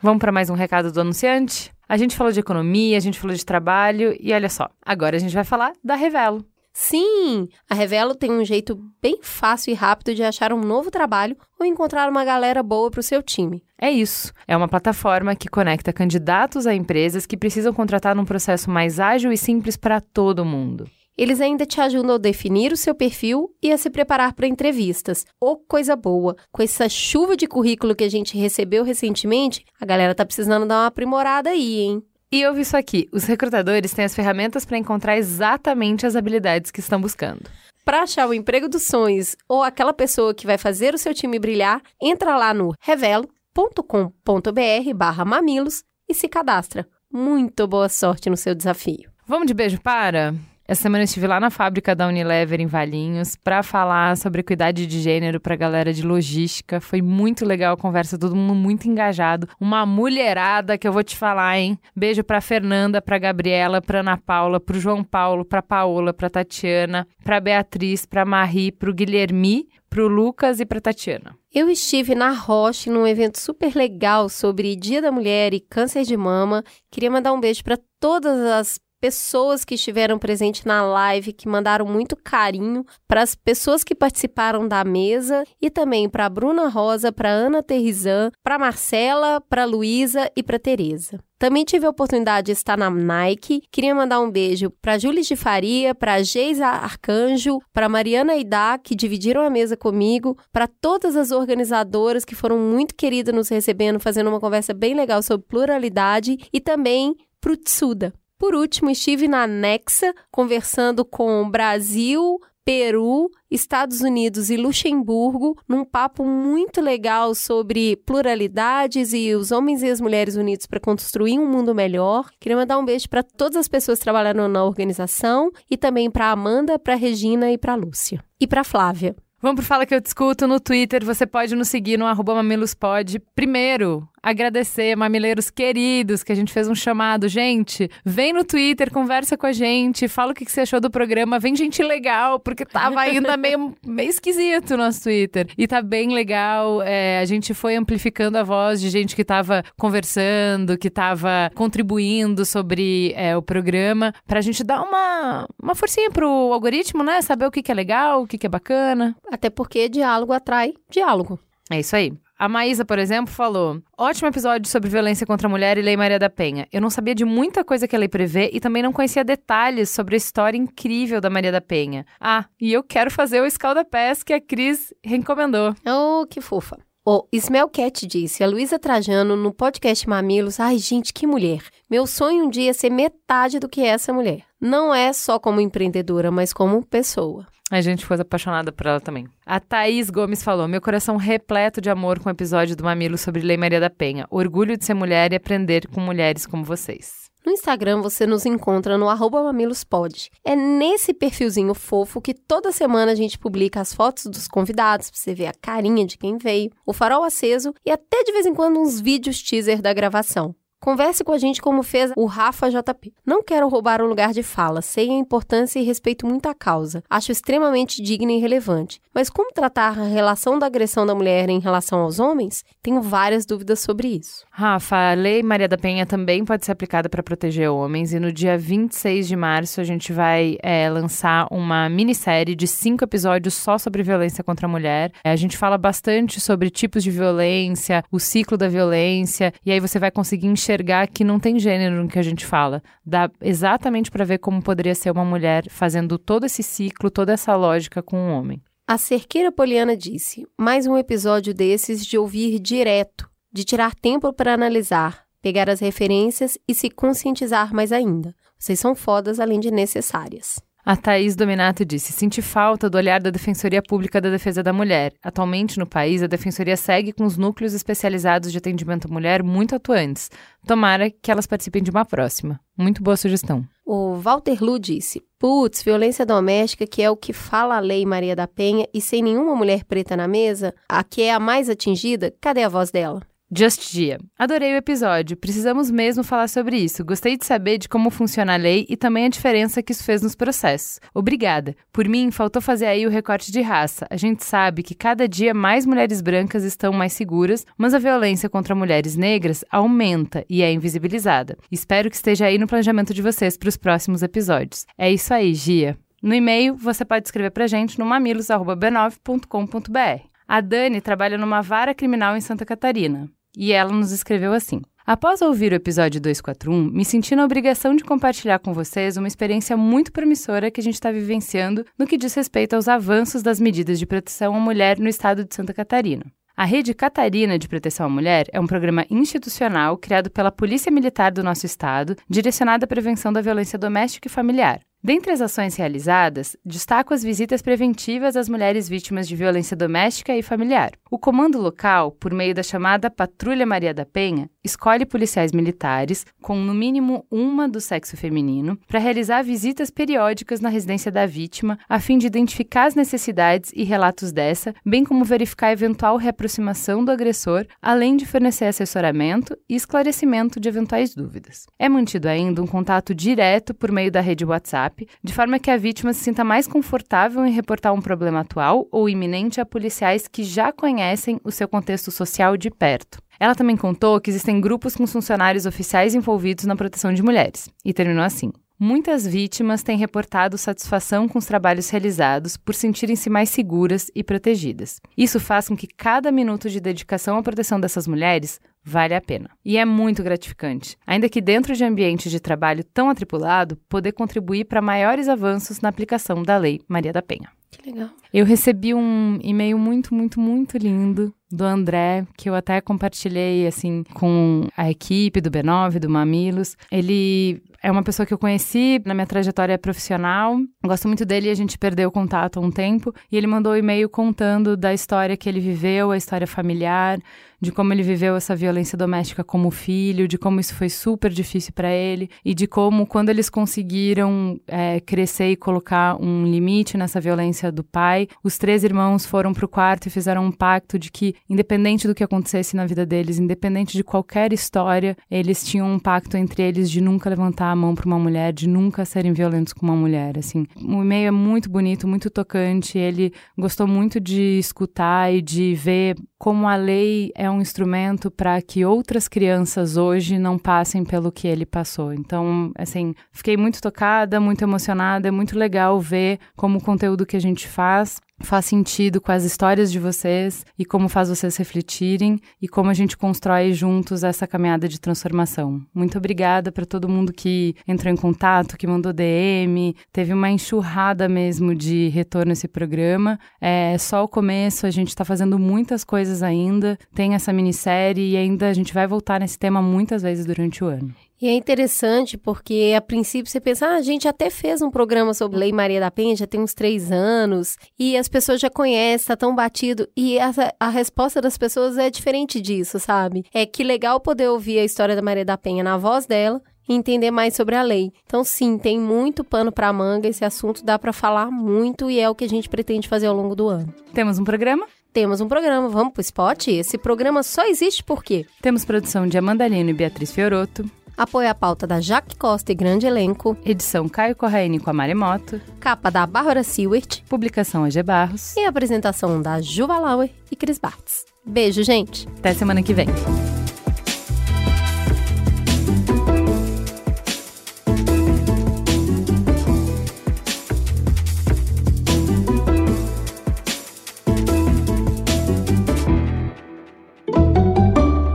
Vamos para mais um recado do anunciante? A gente falou de economia, a gente falou de trabalho e olha só, agora a gente vai falar da Revelo. Sim, a Revelo tem um jeito bem fácil e rápido de achar um novo trabalho ou encontrar uma galera boa para o seu time. É isso. É uma plataforma que conecta candidatos a empresas que precisam contratar num processo mais ágil e simples para todo mundo. Eles ainda te ajudam a definir o seu perfil e a se preparar para entrevistas. Ou oh, coisa boa, com essa chuva de currículo que a gente recebeu recentemente, a galera tá precisando dar uma aprimorada aí, hein? E ouve isso aqui: os recrutadores têm as ferramentas para encontrar exatamente as habilidades que estão buscando. Para achar o emprego dos sonhos ou aquela pessoa que vai fazer o seu time brilhar, entra lá no revelo.com.br/barra mamilos e se cadastra. Muito boa sorte no seu desafio. Vamos de beijo para? Essa semana eu estive lá na fábrica da Unilever em Valinhos para falar sobre equidade de gênero para a galera de logística. Foi muito legal a conversa, todo mundo muito engajado. Uma mulherada que eu vou te falar, hein? Beijo para Fernanda, para Gabriela, para Ana Paula, para João Paulo, para Paola, para Tatiana, para Beatriz, para Marie, para o Guilhermi, para o Lucas e para Tatiana. Eu estive na Roche num evento super legal sobre Dia da Mulher e câncer de mama. Queria mandar um beijo para todas as pessoas que estiveram presentes na live, que mandaram muito carinho, para as pessoas que participaram da mesa e também para Bruna Rosa, para Ana Terrizan, para Marcela, para Luísa e para Tereza. Também tive a oportunidade de estar na Nike. Queria mandar um beijo para Júlia de Faria, para Geisa Arcanjo, para Mariana Idá, que dividiram a mesa comigo, para todas as organizadoras que foram muito queridas nos recebendo, fazendo uma conversa bem legal sobre pluralidade, e também para o Tsuda. Por último, estive na Nexa conversando com Brasil, Peru, Estados Unidos e Luxemburgo, num papo muito legal sobre pluralidades e os homens e as mulheres unidos para construir um mundo melhor. Queria mandar um beijo para todas as pessoas que trabalharam na organização e também para Amanda, para Regina e para Lúcia. E para Flávia. Vamos pro Fala Que Eu Discuto no Twitter. Você pode nos seguir no arroba mamilospod. Primeiro, agradecer, mamileiros queridos, que a gente fez um chamado. Gente, vem no Twitter, conversa com a gente, fala o que você achou do programa. Vem gente legal, porque tava ainda meio, meio esquisito o nosso Twitter. E tá bem legal. É, a gente foi amplificando a voz de gente que tava conversando, que tava contribuindo sobre é, o programa, pra gente dar uma, uma forcinha pro algoritmo, né? Saber o que, que é legal, o que, que é bacana. Até porque diálogo atrai diálogo. É isso aí. A Maísa, por exemplo, falou: ótimo episódio sobre violência contra a mulher e Lei Maria da Penha. Eu não sabia de muita coisa que a lei prevê e também não conhecia detalhes sobre a história incrível da Maria da Penha. Ah, e eu quero fazer o Escalda Pés que a Cris recomendou. Oh, que fofa. O Ismael Cat disse, a Luísa Trajano no podcast Mamilos, ai gente, que mulher. Meu sonho um dia é ser metade do que é essa mulher. Não é só como empreendedora, mas como pessoa. A gente foi apaixonada por ela também. A Thaís Gomes falou: Meu coração repleto de amor com o episódio do Mamilo sobre Lei Maria da Penha. Orgulho de ser mulher e aprender com mulheres como vocês. No Instagram você nos encontra no mamilospod. É nesse perfilzinho fofo que toda semana a gente publica as fotos dos convidados, pra você ver a carinha de quem veio, o farol aceso e até de vez em quando uns vídeos teaser da gravação. Converse com a gente como fez o Rafa JP. Não quero roubar o lugar de fala, sei a importância e respeito muito a causa. Acho extremamente digna e relevante. Mas como tratar a relação da agressão da mulher em relação aos homens? Tenho várias dúvidas sobre isso. Rafa, a Lei Maria da Penha também pode ser aplicada para proteger homens e no dia 26 de março a gente vai é, lançar uma minissérie de cinco episódios só sobre violência contra a mulher. É, a gente fala bastante sobre tipos de violência, o ciclo da violência e aí você vai conseguir enxergar enxergar que não tem gênero no que a gente fala. Dá exatamente para ver como poderia ser uma mulher fazendo todo esse ciclo, toda essa lógica com um homem. A cerqueira poliana disse: mais um episódio desses de ouvir direto, de tirar tempo para analisar, pegar as referências e se conscientizar mais ainda. Vocês são fodas além de necessárias. A Thaís Dominato disse: Senti falta do olhar da Defensoria Pública da Defesa da Mulher. Atualmente, no país, a Defensoria segue com os núcleos especializados de atendimento à mulher muito atuantes. Tomara que elas participem de uma próxima. Muito boa sugestão. O Walter Lu disse: Putz, violência doméstica, que é o que fala a lei Maria da Penha, e sem nenhuma mulher preta na mesa, a que é a mais atingida, cadê a voz dela? Just Dia. Adorei o episódio. Precisamos mesmo falar sobre isso. Gostei de saber de como funciona a lei e também a diferença que isso fez nos processos. Obrigada. Por mim, faltou fazer aí o recorte de raça. A gente sabe que cada dia mais mulheres brancas estão mais seguras, mas a violência contra mulheres negras aumenta e é invisibilizada. Espero que esteja aí no planejamento de vocês para os próximos episódios. É isso aí, Gia. No e-mail, você pode escrever para gente no mamilos.b9.com.br. A Dani trabalha numa vara criminal em Santa Catarina. E ela nos escreveu assim: Após ouvir o episódio 241, me senti na obrigação de compartilhar com vocês uma experiência muito promissora que a gente está vivenciando no que diz respeito aos avanços das medidas de proteção à mulher no estado de Santa Catarina. A Rede Catarina de Proteção à Mulher é um programa institucional criado pela Polícia Militar do nosso estado, direcionado à prevenção da violência doméstica e familiar. Dentre as ações realizadas, destaco as visitas preventivas às mulheres vítimas de violência doméstica e familiar. O comando local, por meio da chamada Patrulha Maria da Penha, escolhe policiais militares, com no mínimo uma do sexo feminino, para realizar visitas periódicas na residência da vítima, a fim de identificar as necessidades e relatos dessa, bem como verificar eventual reaproximação do agressor, além de fornecer assessoramento e esclarecimento de eventuais dúvidas. É mantido ainda um contato direto por meio da rede WhatsApp, de forma que a vítima se sinta mais confortável em reportar um problema atual ou iminente a policiais que já conhecem o seu contexto social de perto. Ela também contou que existem grupos com funcionários oficiais envolvidos na proteção de mulheres, e terminou assim. Muitas vítimas têm reportado satisfação com os trabalhos realizados por sentirem-se mais seguras e protegidas. Isso faz com que cada minuto de dedicação à proteção dessas mulheres vale a pena. E é muito gratificante, ainda que dentro de ambiente de trabalho tão atripulado, poder contribuir para maiores avanços na aplicação da Lei Maria da Penha. Que legal. Eu recebi um e-mail muito, muito, muito lindo do André, que eu até compartilhei assim com a equipe do B9, do Mamilos. Ele é uma pessoa que eu conheci na minha trajetória profissional. Gosto muito dele e a gente perdeu o contato há um tempo. E ele mandou um e-mail contando da história que ele viveu, a história familiar, de como ele viveu essa violência doméstica como filho, de como isso foi super difícil para ele e de como, quando eles conseguiram é, crescer e colocar um limite nessa violência do pai, os três irmãos foram para o quarto e fizeram um pacto de que independente do que acontecesse na vida deles, independente de qualquer história, eles tinham um pacto entre eles de nunca levantar a mão para uma mulher, de nunca serem violentos com uma mulher, assim. O e-mail é muito bonito, muito tocante, ele gostou muito de escutar e de ver como a lei é um instrumento para que outras crianças hoje não passem pelo que ele passou. Então, assim, fiquei muito tocada, muito emocionada, é muito legal ver como o conteúdo que a gente faz faz sentido com as histórias de vocês e como faz vocês refletirem e como a gente constrói juntos essa caminhada de transformação. Muito obrigada para todo mundo que entrou em contato, que mandou DM, teve uma enxurrada mesmo de retorno esse programa. É só o começo, a gente está fazendo muitas coisas ainda, tem essa minissérie e ainda a gente vai voltar nesse tema muitas vezes durante o ano. E é interessante porque, a princípio, você pensa, ah, a gente até fez um programa sobre Lei Maria da Penha, já tem uns três anos, e as pessoas já conhecem, tá tão batido. E a, a resposta das pessoas é diferente disso, sabe? É que legal poder ouvir a história da Maria da Penha na voz dela, e entender mais sobre a lei. Então, sim, tem muito pano para manga, esse assunto dá para falar muito e é o que a gente pretende fazer ao longo do ano. Temos um programa? Temos um programa, vamos pro spot? Esse programa só existe por quê? Temos produção de Amanda Lino e Beatriz Fioroto. Apoio à pauta da Jaque Costa e grande elenco. Edição Caio Corraine com a Maremoto. Capa da Bárbara Seward. Publicação AG Barros. E apresentação da Juva Lauer e Cris Bartz. Beijo, gente. Até semana que vem.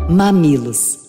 Mamilos